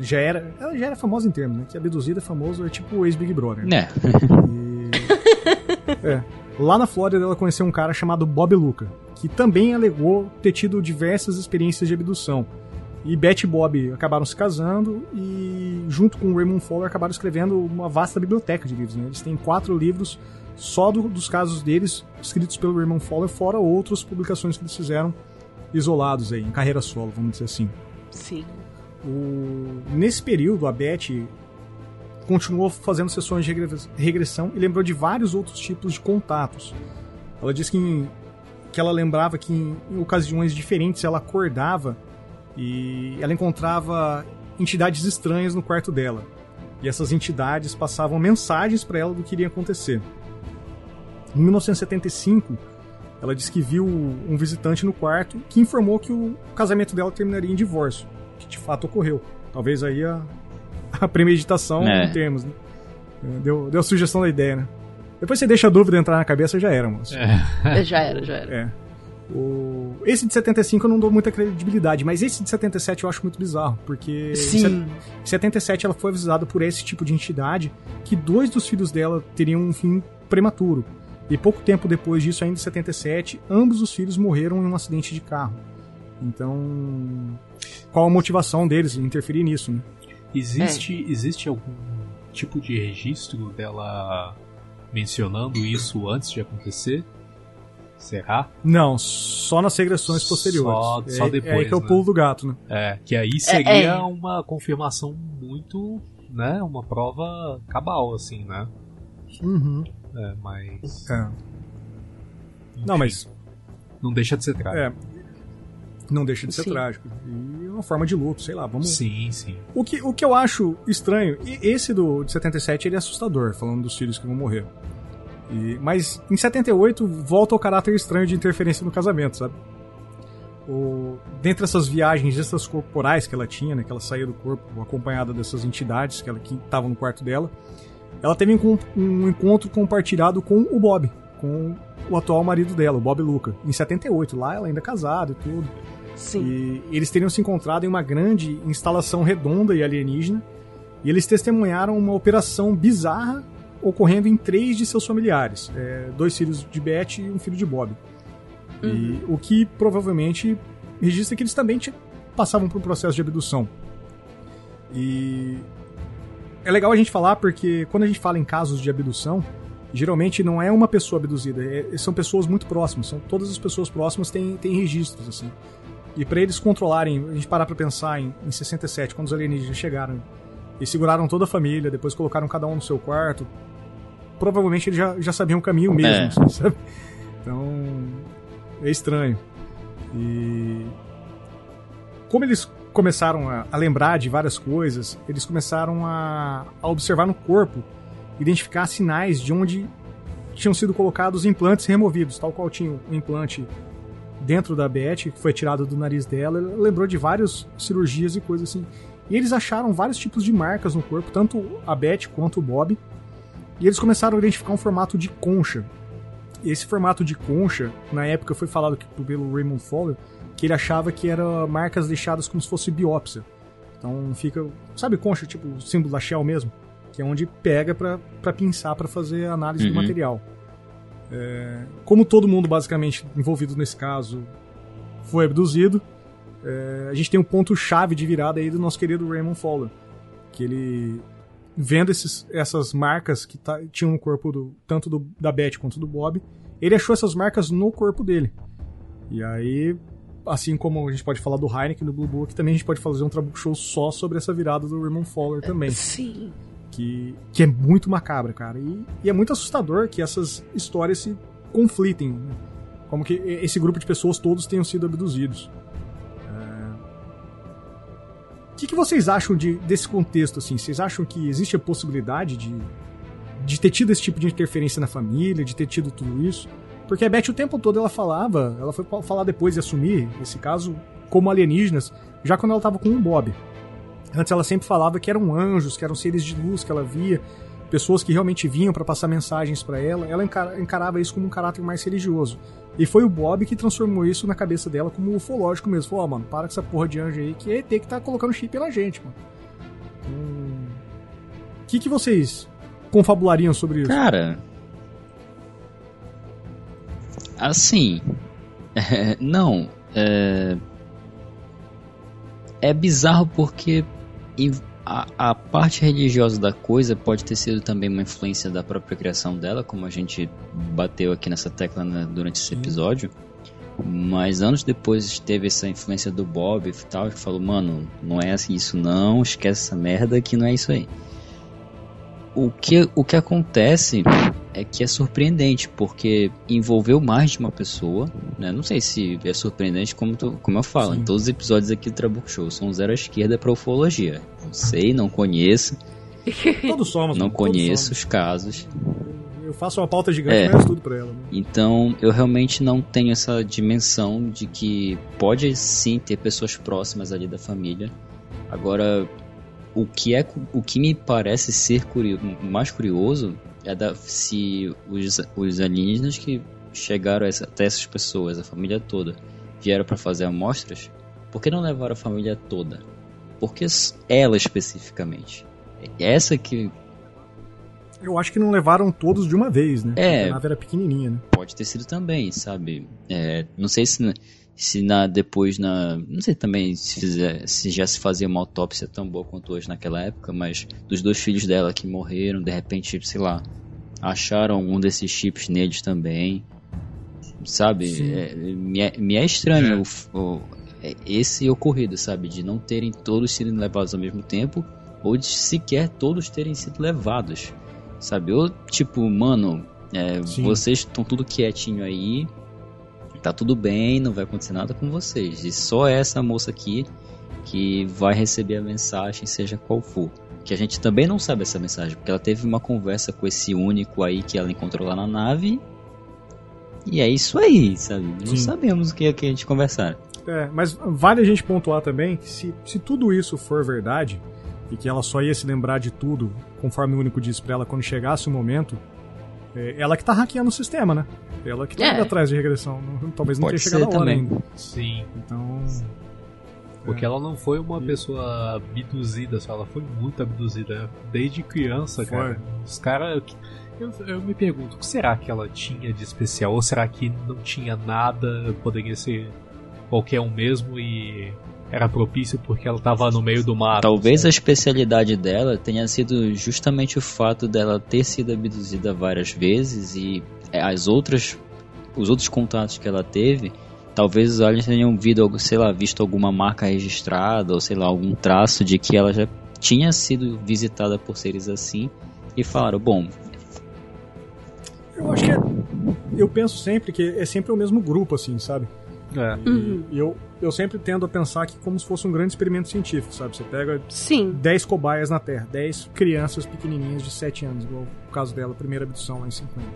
já era, ela já era famosa em termos, né? Que abduzida é famoso, é tipo o ex-Big Brother. Né? E... (laughs) é. Lá na Flórida ela conheceu um cara chamado Bob Luca, que também alegou ter tido diversas experiências de abdução. E Beth e Bob acabaram se casando e, junto com o Raymond Fowler, acabaram escrevendo uma vasta biblioteca de livros. Né? Eles têm quatro livros só do, dos casos deles, escritos pelo Raymond Fowler, fora outras publicações que eles fizeram isolados aí, em carreira solo, vamos dizer assim. Sim. O... Nesse período, a Beth continuou fazendo sessões de regressão e lembrou de vários outros tipos de contatos. Ela disse que, em... que ela lembrava que em, em ocasiões diferentes ela acordava e ela encontrava entidades estranhas no quarto dela. E essas entidades passavam mensagens para ela do que iria acontecer. Em 1975, ela disse que viu um visitante no quarto que informou que o casamento dela terminaria em divórcio, que de fato ocorreu. Talvez aí a, (laughs) a premeditação é. em termos, né? Deu, deu a sugestão da ideia, né? Depois você deixa a dúvida entrar na cabeça, já era, moço. É. já era, já era. É. O... Esse de 75 eu não dou muita credibilidade, mas esse de 77 eu acho muito bizarro, porque Sim. em 77 ela foi avisada por esse tipo de entidade que dois dos filhos dela teriam um fim prematuro. E pouco tempo depois disso, ainda em 77, ambos os filhos morreram em um acidente de carro. Então, qual a motivação deles em interferir nisso, né? Existe, é. existe algum tipo de registro dela mencionando isso antes de acontecer? Será? Não, só nas regressões posteriores. Só, é, só depois. É aí que é o né? pulo do gato, né? É, que aí seria é, é. uma confirmação muito, né? Uma prova cabal, assim, né? Uhum. É, mas. É. Não, mas. Não deixa de ser trágico. É. Não deixa de ser sim. trágico. E é uma forma de luto, sei lá, vamos. Sim, sim. O que, o que eu acho estranho, e esse do de 77 ele é assustador, falando dos filhos que vão morrer. E, mas em 78 volta ao caráter estranho de interferência no casamento, sabe? O, dentre essas viagens extracorporais que ela tinha, né, que ela saía do corpo acompanhada dessas entidades que ela que estavam no quarto dela, ela teve um, um, encontro compartilhado com o Bob, com o atual marido dela, o Bob Luca, em 78. Lá ela ainda é casada e tudo. Sim. E eles teriam se encontrado em uma grande instalação redonda e alienígena, e eles testemunharam uma operação bizarra ocorrendo em três de seus familiares: é, dois filhos de Beth e um filho de Bob. Uhum. E, o que provavelmente registra que eles também passavam por um processo de abdução. E é legal a gente falar porque quando a gente fala em casos de abdução, geralmente não é uma pessoa abduzida, é, são pessoas muito próximas, são todas as pessoas próximas têm, têm registros assim. E para eles controlarem, a gente parar para pensar em, em 67, quando os alienígenas chegaram e seguraram toda a família, depois colocaram cada um no seu quarto, provavelmente eles já, já sabiam o caminho mesmo, é. assim, sabe? Então, é estranho. E como eles começaram a, a lembrar de várias coisas, eles começaram a, a, observar no corpo, identificar sinais de onde tinham sido colocados implantes removidos, tal qual tinha o implante dentro da Beth, que foi tirado do nariz dela, ela lembrou de várias cirurgias e coisas assim. E eles acharam vários tipos de marcas no corpo, tanto a Beth quanto o Bob. E eles começaram a identificar um formato de concha. Esse formato de concha, na época foi falado pelo Raymond Fowler, que ele achava que eram marcas deixadas como se fosse biópsia. Então fica, sabe concha, tipo símbolo da Shell mesmo? Que é onde pega para pinçar, para fazer a análise uhum. do material. É, como todo mundo basicamente envolvido nesse caso foi abduzido. É, a gente tem um ponto-chave de virada aí do nosso querido Raymond Fowler. Que ele, vendo esses, essas marcas que tá, tinham no corpo do, tanto do, da Beth quanto do Bob, ele achou essas marcas no corpo dele. E aí, assim como a gente pode falar do Heineken, do Blue Book, também a gente pode fazer um Trabuco Show só sobre essa virada do Raymond Fowler também. Sim. Que, que é muito macabra, cara. E, e é muito assustador que essas histórias se conflitem. Né? Como que esse grupo de pessoas todos tenham sido abduzidos. O que, que, vocês acham de, desse contexto? Assim? Vocês acham que existe a possibilidade de, de ter tido esse tipo de interferência na família, de ter tido tudo isso? Porque a Beth o tempo todo ela falava, ela foi falar depois de assumir esse caso como alienígenas, já quando ela estava com o Bob. Antes ela sempre falava que eram anjos, que eram seres de luz que ela via, pessoas que realmente vinham para passar mensagens para ela. Ela encarava isso como um caráter mais religioso. E foi o Bob que transformou isso na cabeça dela como ufológico mesmo. Falou, ó, oh, mano, para com essa porra de anjo aí, que é que tá colocando chip na gente, mano. O hum... que, que vocês confabulariam sobre isso? Cara. Assim. (laughs) É, não. É, é bizarro porque a, a, parte religiosa da coisa pode ter sido também uma influência da própria criação dela, como a gente bateu aqui nessa tecla né, durante esse episódio. Mas anos depois teve essa influência do Bob e tal, que falou, mano, não é assim isso não, esquece essa merda que não é isso aí. O que, o que acontece é que é surpreendente, porque envolveu mais de uma pessoa, né? Não sei se é surpreendente como, tu, como eu falo, Sim. em todos os episódios aqui do Trabuco Show, são zero à esquerda para ufologia. Não sei, não conheço. (laughs) Todos somos. Não conheço somos. os casos. Eu faço uma pauta gigante, é. mas tudo pra ela. Né? Então, eu realmente não tenho essa dimensão de que pode sim ter pessoas próximas ali da família. Agora, o que é o que me parece ser curioso, mais curioso é da, se os, os alienígenas que chegaram essa, até essas pessoas, a família toda, vieram para fazer amostras, por que não levaram a família toda? Porque ela especificamente. É essa que. Eu acho que não levaram todos de uma vez, né? É. A nave era pequenininha, né? Pode ter sido também, sabe? É, não sei se se na depois na não sei também se, fizer, se já se fazia uma autópsia tão boa quanto hoje naquela época mas dos dois filhos dela que morreram de repente sei lá acharam um desses chips neles também sabe é, me, é, me é estranho é. O, o, é, esse ocorrido sabe de não terem todos sido levados ao mesmo tempo ou de sequer todos terem sido levados sabe ou tipo mano é, vocês estão tudo quietinho aí tá tudo bem, não vai acontecer nada com vocês. E só essa moça aqui que vai receber a mensagem, seja qual for. Que a gente também não sabe essa mensagem, porque ela teve uma conversa com esse único aí que ela encontrou lá na nave. E é isso aí, sabe? Não Sim. sabemos o que, é que a gente conversar. É, mas vale a gente pontuar também que se, se tudo isso for verdade, e que ela só ia se lembrar de tudo, conforme o único disse pra ela quando chegasse o momento, é ela que tá hackeando o sistema, né? Ela que tá é. atrás de regressão. Talvez não tenha chegado a hora ainda. Sim. Então. Porque é. ela não foi uma pessoa abduzida só, ela foi muito abduzida. Desde criança, foi. cara. Os caras. Eu, eu, me pergunto, o que será que ela tinha de especial? Ou será que não tinha nada? Poderia ser qualquer um mesmo e era propício porque ela estava no meio do mato. Talvez certo? a especialidade dela tenha sido justamente o fato dela ter sido abduzida várias vezes e as outras os outros contatos que ela teve, talvez os aliens tenham visto, sei lá, visto alguma marca registrada ou sei lá, algum traço de que ela já tinha sido visitada por seres assim e falaram, bom, eu acho que é, eu penso sempre que é sempre o mesmo grupo assim, sabe? É. Uhum. E eu, eu sempre tendo a pensar que como se fosse um grande experimento científico, sabe? Você pega Sim. 10 cobaias na Terra, 10 crianças pequenininhas de 7 anos, igual o caso dela, primeira abdução lá em 50.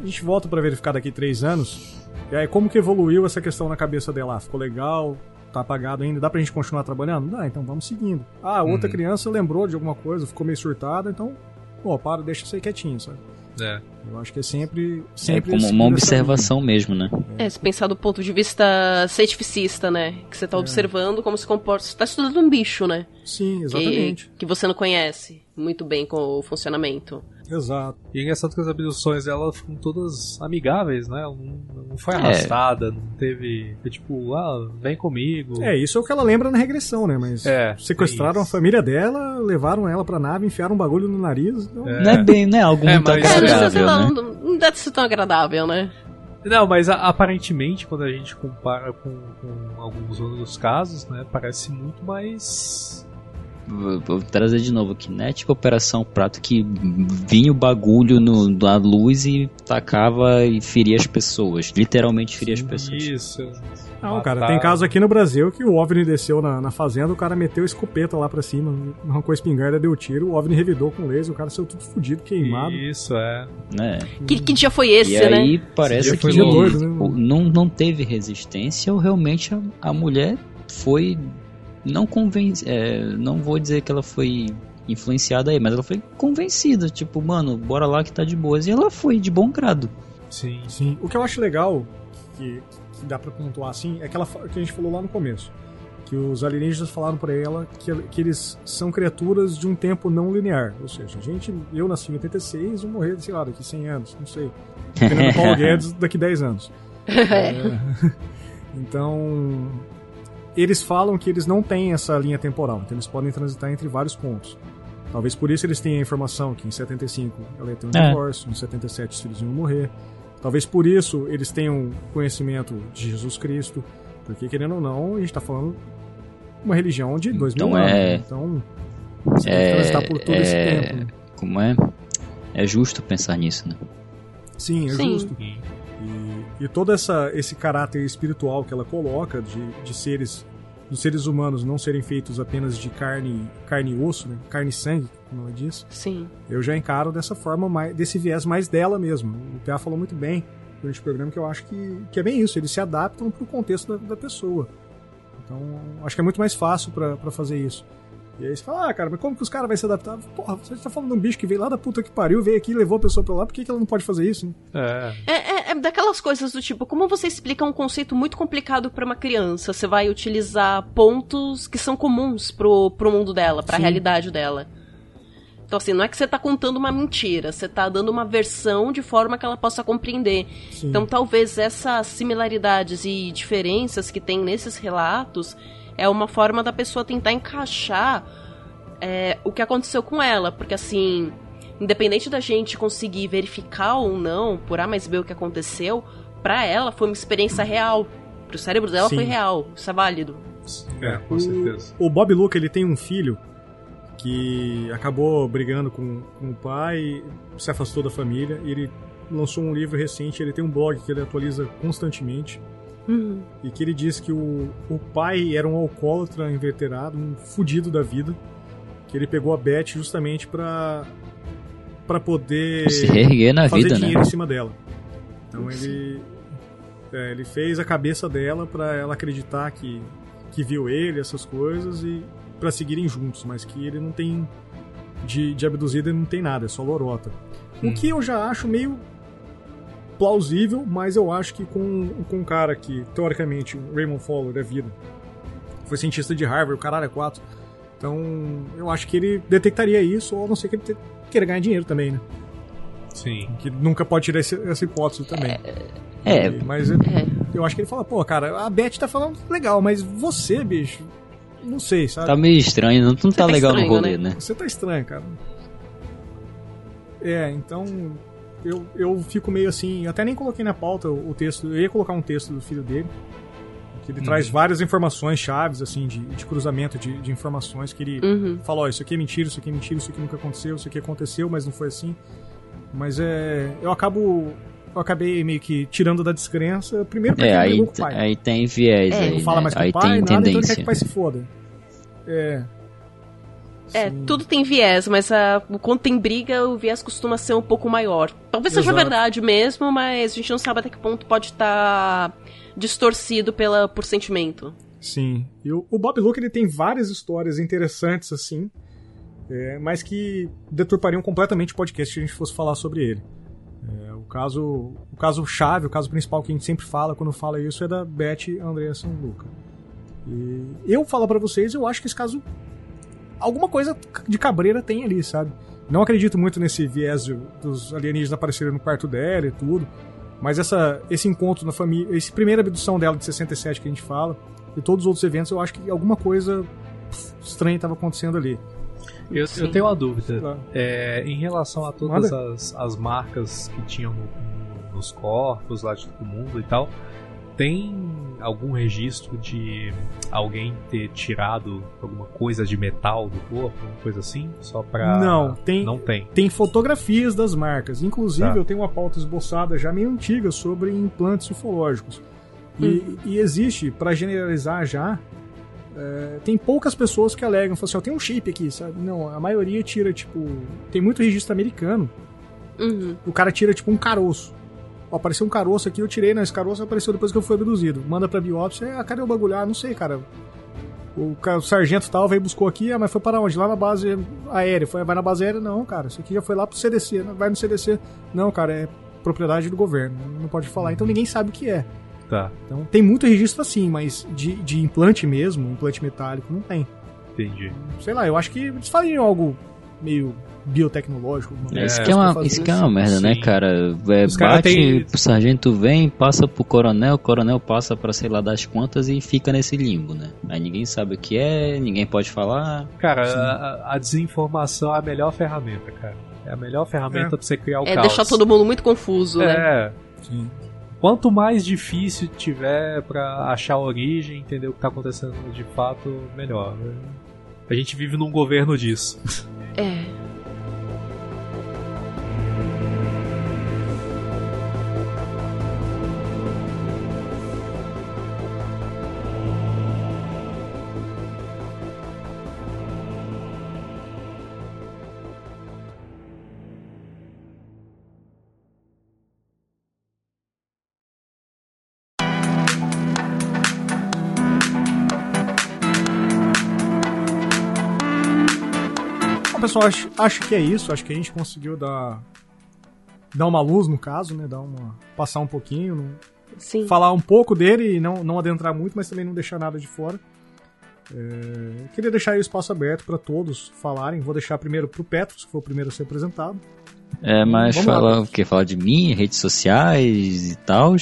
A gente volta para verificar daqui 3 anos, e aí como que evoluiu essa questão na cabeça dela? Ah, ficou legal, tá apagado ainda, dá pra gente continuar trabalhando? Dá, então vamos seguindo. Ah, outra uhum. criança lembrou de alguma coisa, ficou meio surtada, então, pô, para, deixa isso aí quietinho, sabe? É. Eu acho que é sempre. sempre é como uma observação mesmo, né? É, se pensar do ponto de vista cientificista, né? Que você tá é. observando como se comporta. Você tá estudando um bicho, né? Sim, exatamente. Que, que você não conhece muito bem com o funcionamento. Exato. E é engraçado que as abduções dela foram todas amigáveis, né? Ela Não, não foi arrastada, não teve. Foi tipo, ah, vem comigo. É, isso é o que ela lembra na regressão, né? Mas É, sequestraram é a família dela, levaram ela pra nave, enfiaram um bagulho no nariz. Então... É. Não é bem, é algo É, muito mas- É, agradável, né? não, não deve ser tão agradável, né? Não, mas a- aparentemente, quando a gente compara com, com alguns outros casos, né? Parece muito mais. Vou, trazer de novo aqui, né? Tipo Operação Prato que vinha o bagulho no, na luz e tacava e feria as pessoas. Literalmente feria as pessoas. Isso. Não, cara, tem caso aqui no Brasil que o OVNI desceu na, na fazenda, o cara meteu a escopeta lá pra cima, arrancou a espingarda, deu tiro, o OVNI revidou com laser, o cara saiu tudo fudido, queimado. Isso, é. Né? Que, que dia foi esse, e né? aí parece que doido, né? o- não, não teve resistência ou realmente a, a mulher foi não convence, é, não vou dizer que ela foi influenciada aí, mas ela foi convencida, tipo, mano, bora lá que tá de boas e ela foi de bom grado. Sim. Sim. O que eu acho legal, que, que dá pra pontuar assim, é aquela fa- que a gente falou lá no começo. Que os alienígenas falaram pra ela que, que eles são criaturas de um tempo não linear. Ou seja, a gente, eu nasci em 86, vou morrer, sei lá, daqui 100 anos, não sei. Dependendo do Paulo (laughs) Guedes, daqui 10 anos. (laughs) É. (laughs) Então, eles falam que eles não têm essa linha temporal, então eles podem transitar entre vários pontos. Talvez por isso eles tenham a informação que em 75 ela ia ter um É. divórcio, em 77 os filhos iam morrer. Talvez por isso eles tenham conhecimento de Jesus Cristo, porque querendo ou não, a gente está falando uma religião de dois Então mil anos. é- né? Então, você tem que transitar por todo esse é- tempo. né? Como é? É justo pensar nisso, né? Sim, é Sim. justo. E, e todo essa, esse caráter espiritual que ela coloca de, de seres dos seres humanos não serem feitos apenas de carne, carne e osso, né? carne e sangue, como ela diz, Sim. eu já encaro dessa forma, mais, desse viés mais dela mesmo. O PA falou muito bem durante o programa que eu acho que, que é bem isso, eles se adaptam para o contexto da, da pessoa. Então, acho que é muito mais fácil para fazer isso. E aí você fala, ah, cara, mas como que os caras vão se adaptar? Porra, você tá falando de um bicho que veio lá da puta que pariu, veio aqui, levou a pessoa pra lá, por que, que ela não pode fazer isso? né? É. É, é, é daquelas coisas do tipo, como você explica um conceito muito complicado pra uma criança? Você vai utilizar pontos que são comuns pro, pro mundo dela, pra Sim. realidade dela. Então, assim, não é que você tá contando uma mentira, você tá dando uma versão de forma que ela possa compreender. Sim. Então, talvez essas similaridades e diferenças que tem nesses relatos é uma forma da pessoa tentar encaixar é, o que aconteceu com ela. Porque, assim, independente da gente conseguir verificar ou não, por A mais B o que aconteceu, pra ela foi uma experiência real. Pro cérebro dela Sim. foi real. Isso é válido. É, com certeza. O Bob Luca, ele tem um filho que acabou brigando com, com o pai, se afastou da família, e ele lançou um livro recente, ele tem um blog que ele atualiza constantemente, Uhum. e que ele diz que o, o pai era um alcoólatra inveterado, um fudido da vida, que ele pegou a Beth justamente pra para poder Se reerguer na fazer vida, dinheiro né? em cima dela. Então ele é, ele fez a cabeça dela pra ela acreditar que que viu ele, essas coisas e pra seguirem juntos, mas que ele não tem de, de abduzido ele não tem nada, é só lorota. O que eu já acho meio plausível, mas eu acho que com, com um cara que, teoricamente, o Raymond Fowler da vida, foi cientista de Harvard, o caralho é quatro. Então, eu acho que ele detectaria isso, ou a não ser que ele queira ganhar dinheiro também, né? Sim. Que nunca pode tirar esse- essa hipótese também. É, E- Mas eu, É. eu acho que ele fala, pô, cara, a Beth tá falando legal, mas você, bicho, não sei, sabe? tá meio estranho, não, não tá tá legal no estranho, rolê, né? né? Você tá estranho, cara. É, então eu, eu fico meio assim. eu Até nem coloquei na pauta o, texto. Eu ia colocar um texto do filho dele. Que ele traz várias informações chaves, assim, de, de cruzamento de, de informações. Que ele Uhum. fala: ó, isso aqui é mentira, isso aqui é mentira, isso aqui nunca aconteceu, isso aqui aconteceu, mas não foi assim. Mas é. Eu acabo. Eu acabei meio que tirando da descrença. Primeiro porque É, ele aí, o pai. aí tem viés É, aí, não fala né? mais com aí o pai, tem nada, então ele quer tendência. que o pai se foda. É. É, Sim. tudo tem viés, mas ah, quando tem briga, o viés costuma ser um pouco maior. Talvez seja Exato. verdade mesmo, mas a gente não sabe até que ponto pode estar distorcido pela, por sentimento. Sim. E o, o Bob Luke ele tem várias histórias interessantes assim, é, mas que deturpariam completamente o podcast se a gente fosse falar sobre ele. É, o caso, o caso chave, o caso principal que a gente sempre fala quando fala isso é da Beth Andreasson Luca. E eu falo pra vocês, eu acho que esse caso alguma coisa de cabreira tem ali, sabe? Não acredito muito nesse viés de- dos alienígenas aparecerem no quarto dela e tudo. Mas essa, esse encontro na família, essa primeira abdução dela de 67 que a gente fala, e todos os outros eventos, eu acho que alguma coisa pff, estranha estava acontecendo ali. Eu, eu tenho uma dúvida. Lá. É, em relação a todas as, as marcas que tinham no- no- nos corpos lá de todo mundo e tal, tem algum registro de alguém ter tirado alguma coisa de metal do corpo, alguma coisa assim? Só pra. Não, tem- Não tem. Tem fotografias das marcas. Inclusive, Tá. eu tenho uma pauta esboçada já meio antiga sobre implantes ufológicos. E, e existe, pra generalizar já, é, tem poucas pessoas que alegam, falam assim, ó, tem um chip aqui, sabe? Não, a maioria tira, tipo... Tem muito registro americano. Uhum. O cara tira, tipo, um caroço. Ó, apareceu um caroço aqui, eu tirei, não, esse caroço apareceu depois que eu fui abduzido. Manda pra biópsia, ah, cadê o bagulho? Ah, não sei, cara. O, sargento tal veio buscou aqui, ah, mas foi para onde? Lá na base aérea. Foi, vai na base aérea? Não, cara. Isso aqui já foi lá pro CDC. né? Vai no CDC. Não, cara, é propriedade do governo. Não pode falar. Então ninguém sabe o que é. Tá, Então tem muito registro assim, mas de, de implante mesmo, implante metálico, não tem. entendi. Sei lá, eu acho que eles fariam algo meio biotecnológico. É, isso que é uma, isso que é uma merda, né, Sim. cara? É, Os cara bate, tem- o sargento vem, passa pro coronel, o coronel passa pra sei lá das quantas e fica nesse limbo, né? Aí ninguém sabe o que é, ninguém pode falar. Cara, a, a desinformação é a melhor ferramenta, cara. É a melhor ferramenta É. pra você criar o É caos. deixar todo mundo muito confuso, né? É. Sim. Quanto mais difícil tiver pra achar a origem, entender o que tá acontecendo de fato, melhor. né? A gente vive num governo disso. É. pessoal, acho, acho que é isso. Acho que a gente conseguiu dar, dar uma luz no caso, né? Dar uma, passar um pouquinho, não- Sim. falar um pouco dele e não, não adentrar muito, mas também não deixar nada de fora. É, queria deixar aí o espaço aberto para todos falarem. Vou deixar primeiro pro Petros, que foi o primeiro a ser apresentado. É, mas Vamos lá, falar Pedro. o quê? Falar de mim, redes sociais e tal.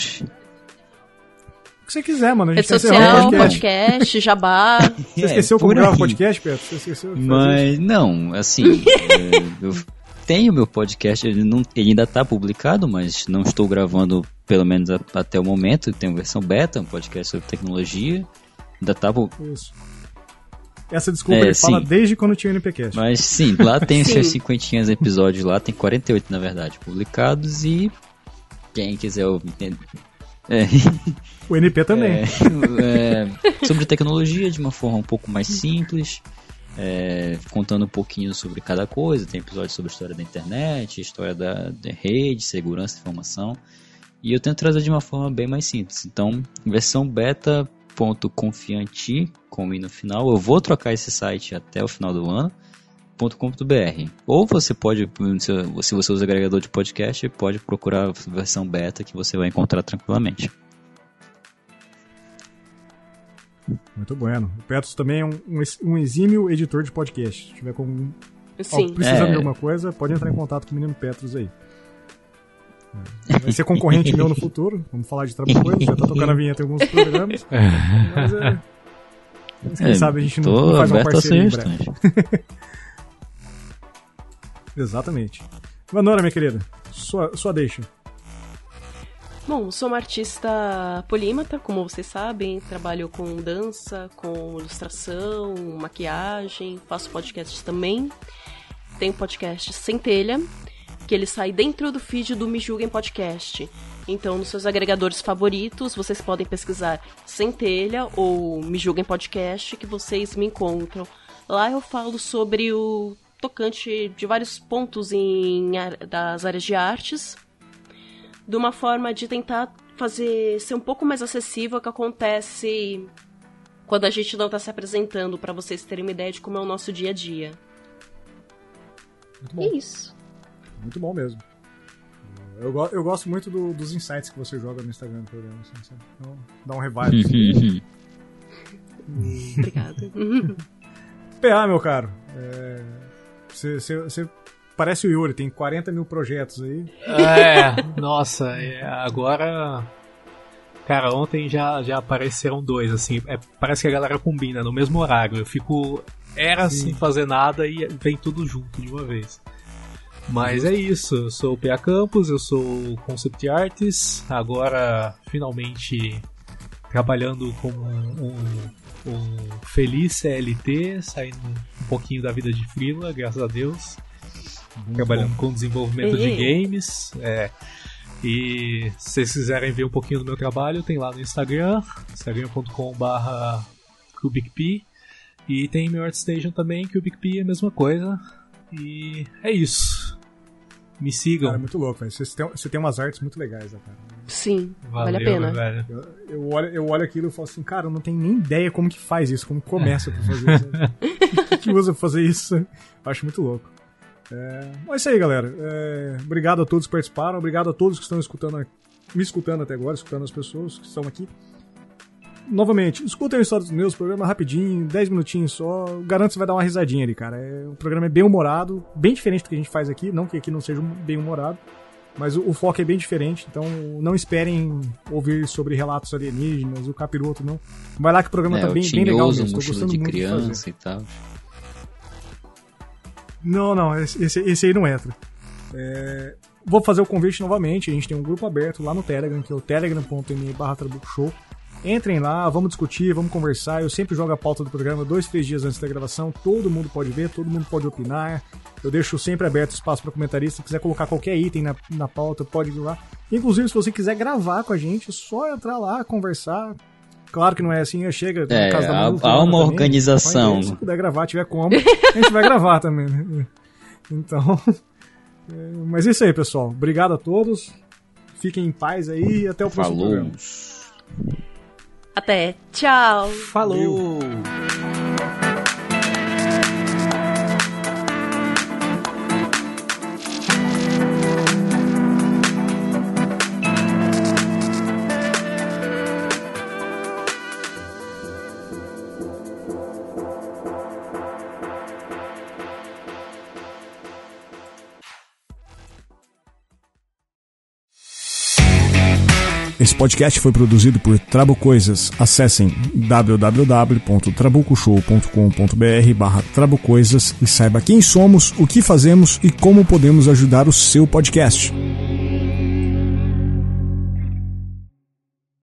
O que você quiser, mano. A gente Rede social, podcast. podcast, (laughs) jabá. Você esqueceu como por grava aí. podcast, Petros? Você esqueceu? Mas não, assim, (laughs) é, eu tenho meu podcast, ele, não, ele ainda está publicado, mas não estou gravando, pelo menos a- até o momento. Tem uma versão beta, um podcast sobre tecnologia. Ainda tá, pu- Isso. Essa desculpa É, ele fala sim. desde quando tinha o NPcast. mas sim, lá tem (laughs) os Sim. seus 50 episódios lá, tem 48 na verdade, publicados e quem quiser ouvir. É, O NP também. é, (laughs) é, sobre tecnologia de uma forma um pouco mais simples, é, contando um pouquinho sobre cada coisa. Tem episódios sobre história da internet, história da, da rede, segurança, informação. E eu tento trazer de uma forma bem mais simples. Então, versão beta.confiante, com i no final. Eu vou trocar esse site até o final do ano. .com.br ou você pode, se você usa agregador de podcast, pode procurar a versão beta que você vai encontrar tranquilamente. Muito bueno. O Petros também é um, um, ex- um exímio editor de podcast. Se tiver com, Sim. precisando É. de alguma coisa, pode entrar em contato com o menino Petros aí. É. Vai ser concorrente meu no futuro. Vamos falar de trabalho. Já tá tocando a vinheta em alguns programas. (laughs) Mas é. mas Quem É, sabe a gente não, não faz uma parceria em breve. (laughs) Exatamente. Vanora, minha querida, sua, sua deixa. Bom, sou uma artista polímata, como vocês sabem. Trabalho com dança, com ilustração, maquiagem, faço podcasts também. Tenho podcast Centelha, que ele sai dentro do feed do Me Julguem Podcast. Então, nos seus agregadores favoritos, vocês podem pesquisar Centelha ou Me Julguem Podcast, que vocês me encontram. Lá eu falo sobre o tocante de vários pontos em, das áreas de artes, de uma forma de tentar fazer ser um pouco mais acessível o que acontece quando a gente não está se apresentando, para vocês terem uma ideia de como é o nosso dia a dia. Muito E bom. é isso. Muito bom mesmo. Eu, eu gosto muito do- dos insights que você joga no Instagram do programa. Assim? Então, dá um revive. assim. (laughs) Obrigada. (laughs) PA, meu caro. é, Você você parece o Yuri, tem 40 mil projetos aí. É, nossa, é, agora. Cara, ontem já, já apareceram dois, assim. É, parece que a galera combina no mesmo horário. Eu fico era Sim. sem fazer nada e vem tudo junto de uma vez. Mas é isso, eu sou o Pia Campos, eu sou concept artist, agora finalmente trabalhando como um, um, um, feliz CLT, saindo um pouquinho da vida de freela, graças a Deus. Muito trabalhando bom. com desenvolvimento de games. É, e se vocês quiserem ver um pouquinho do meu trabalho, tem lá no Instagram, instagram.com.br CubicP. E tem meu ArtStation também, CubicP é a mesma coisa. E é isso. Me sigam. Cara, é muito louco, velho. Você tem, você tem umas artes muito legais, né, cara. Sim, Valeu, vale a pena. Velho. Eu, eu, olho, eu olho aquilo e falo assim, cara, eu não tenho nem ideia como que faz isso, como começa pra fazer isso. (laughs) O que, que usa pra fazer isso? Eu acho muito louco. É, mas é isso aí, galera. É, obrigado a todos que participaram, obrigado a todos que estão escutando, me escutando até agora, escutando as pessoas que estão aqui novamente, escutem a história dos meus, programa rapidinho, 10 minutinhos só. Garanto que você vai dar uma risadinha ali, cara. É, o programa é bem humorado, bem diferente do que a gente faz aqui. Não que aqui não seja bem humorado, mas o, o foco é bem diferente. Então não esperem ouvir sobre relatos alienígenas, o capiroto, não. Vai lá que o programa é, tá o bem, bem legal mesmo. Estou gostando de muito criança de fazer. e tal. Não, não, esse, esse aí não entra. É, vou fazer o convite novamente. A gente tem um grupo aberto lá no Telegram, que é o telegram.me barra show Entrem lá, vamos discutir, vamos conversar. Eu sempre jogo a pauta do programa dois, três dias antes da gravação. Todo mundo pode ver, todo mundo pode opinar. Eu deixo sempre aberto espaço para comentarista. Se quiser colocar qualquer item na, na pauta, pode ir lá. Inclusive, se você quiser gravar com a gente, é só entrar lá, conversar. Claro que não é assim, chega é, casa da Manu, Há uma também, organização. Se puder gravar, tiver como, a gente vai gravar também. Né? Então. É, (laughs) mas é isso aí, pessoal. Obrigado a todos. Fiquem em paz aí e até o próximo Falou. programa. Até. Tchau. Falou. Esse podcast foi produzido por Trabo Coisas. Acessem www.trabucoshow.com.br barra Trabucoisas e saiba quem somos, o que fazemos e como podemos ajudar o seu podcast.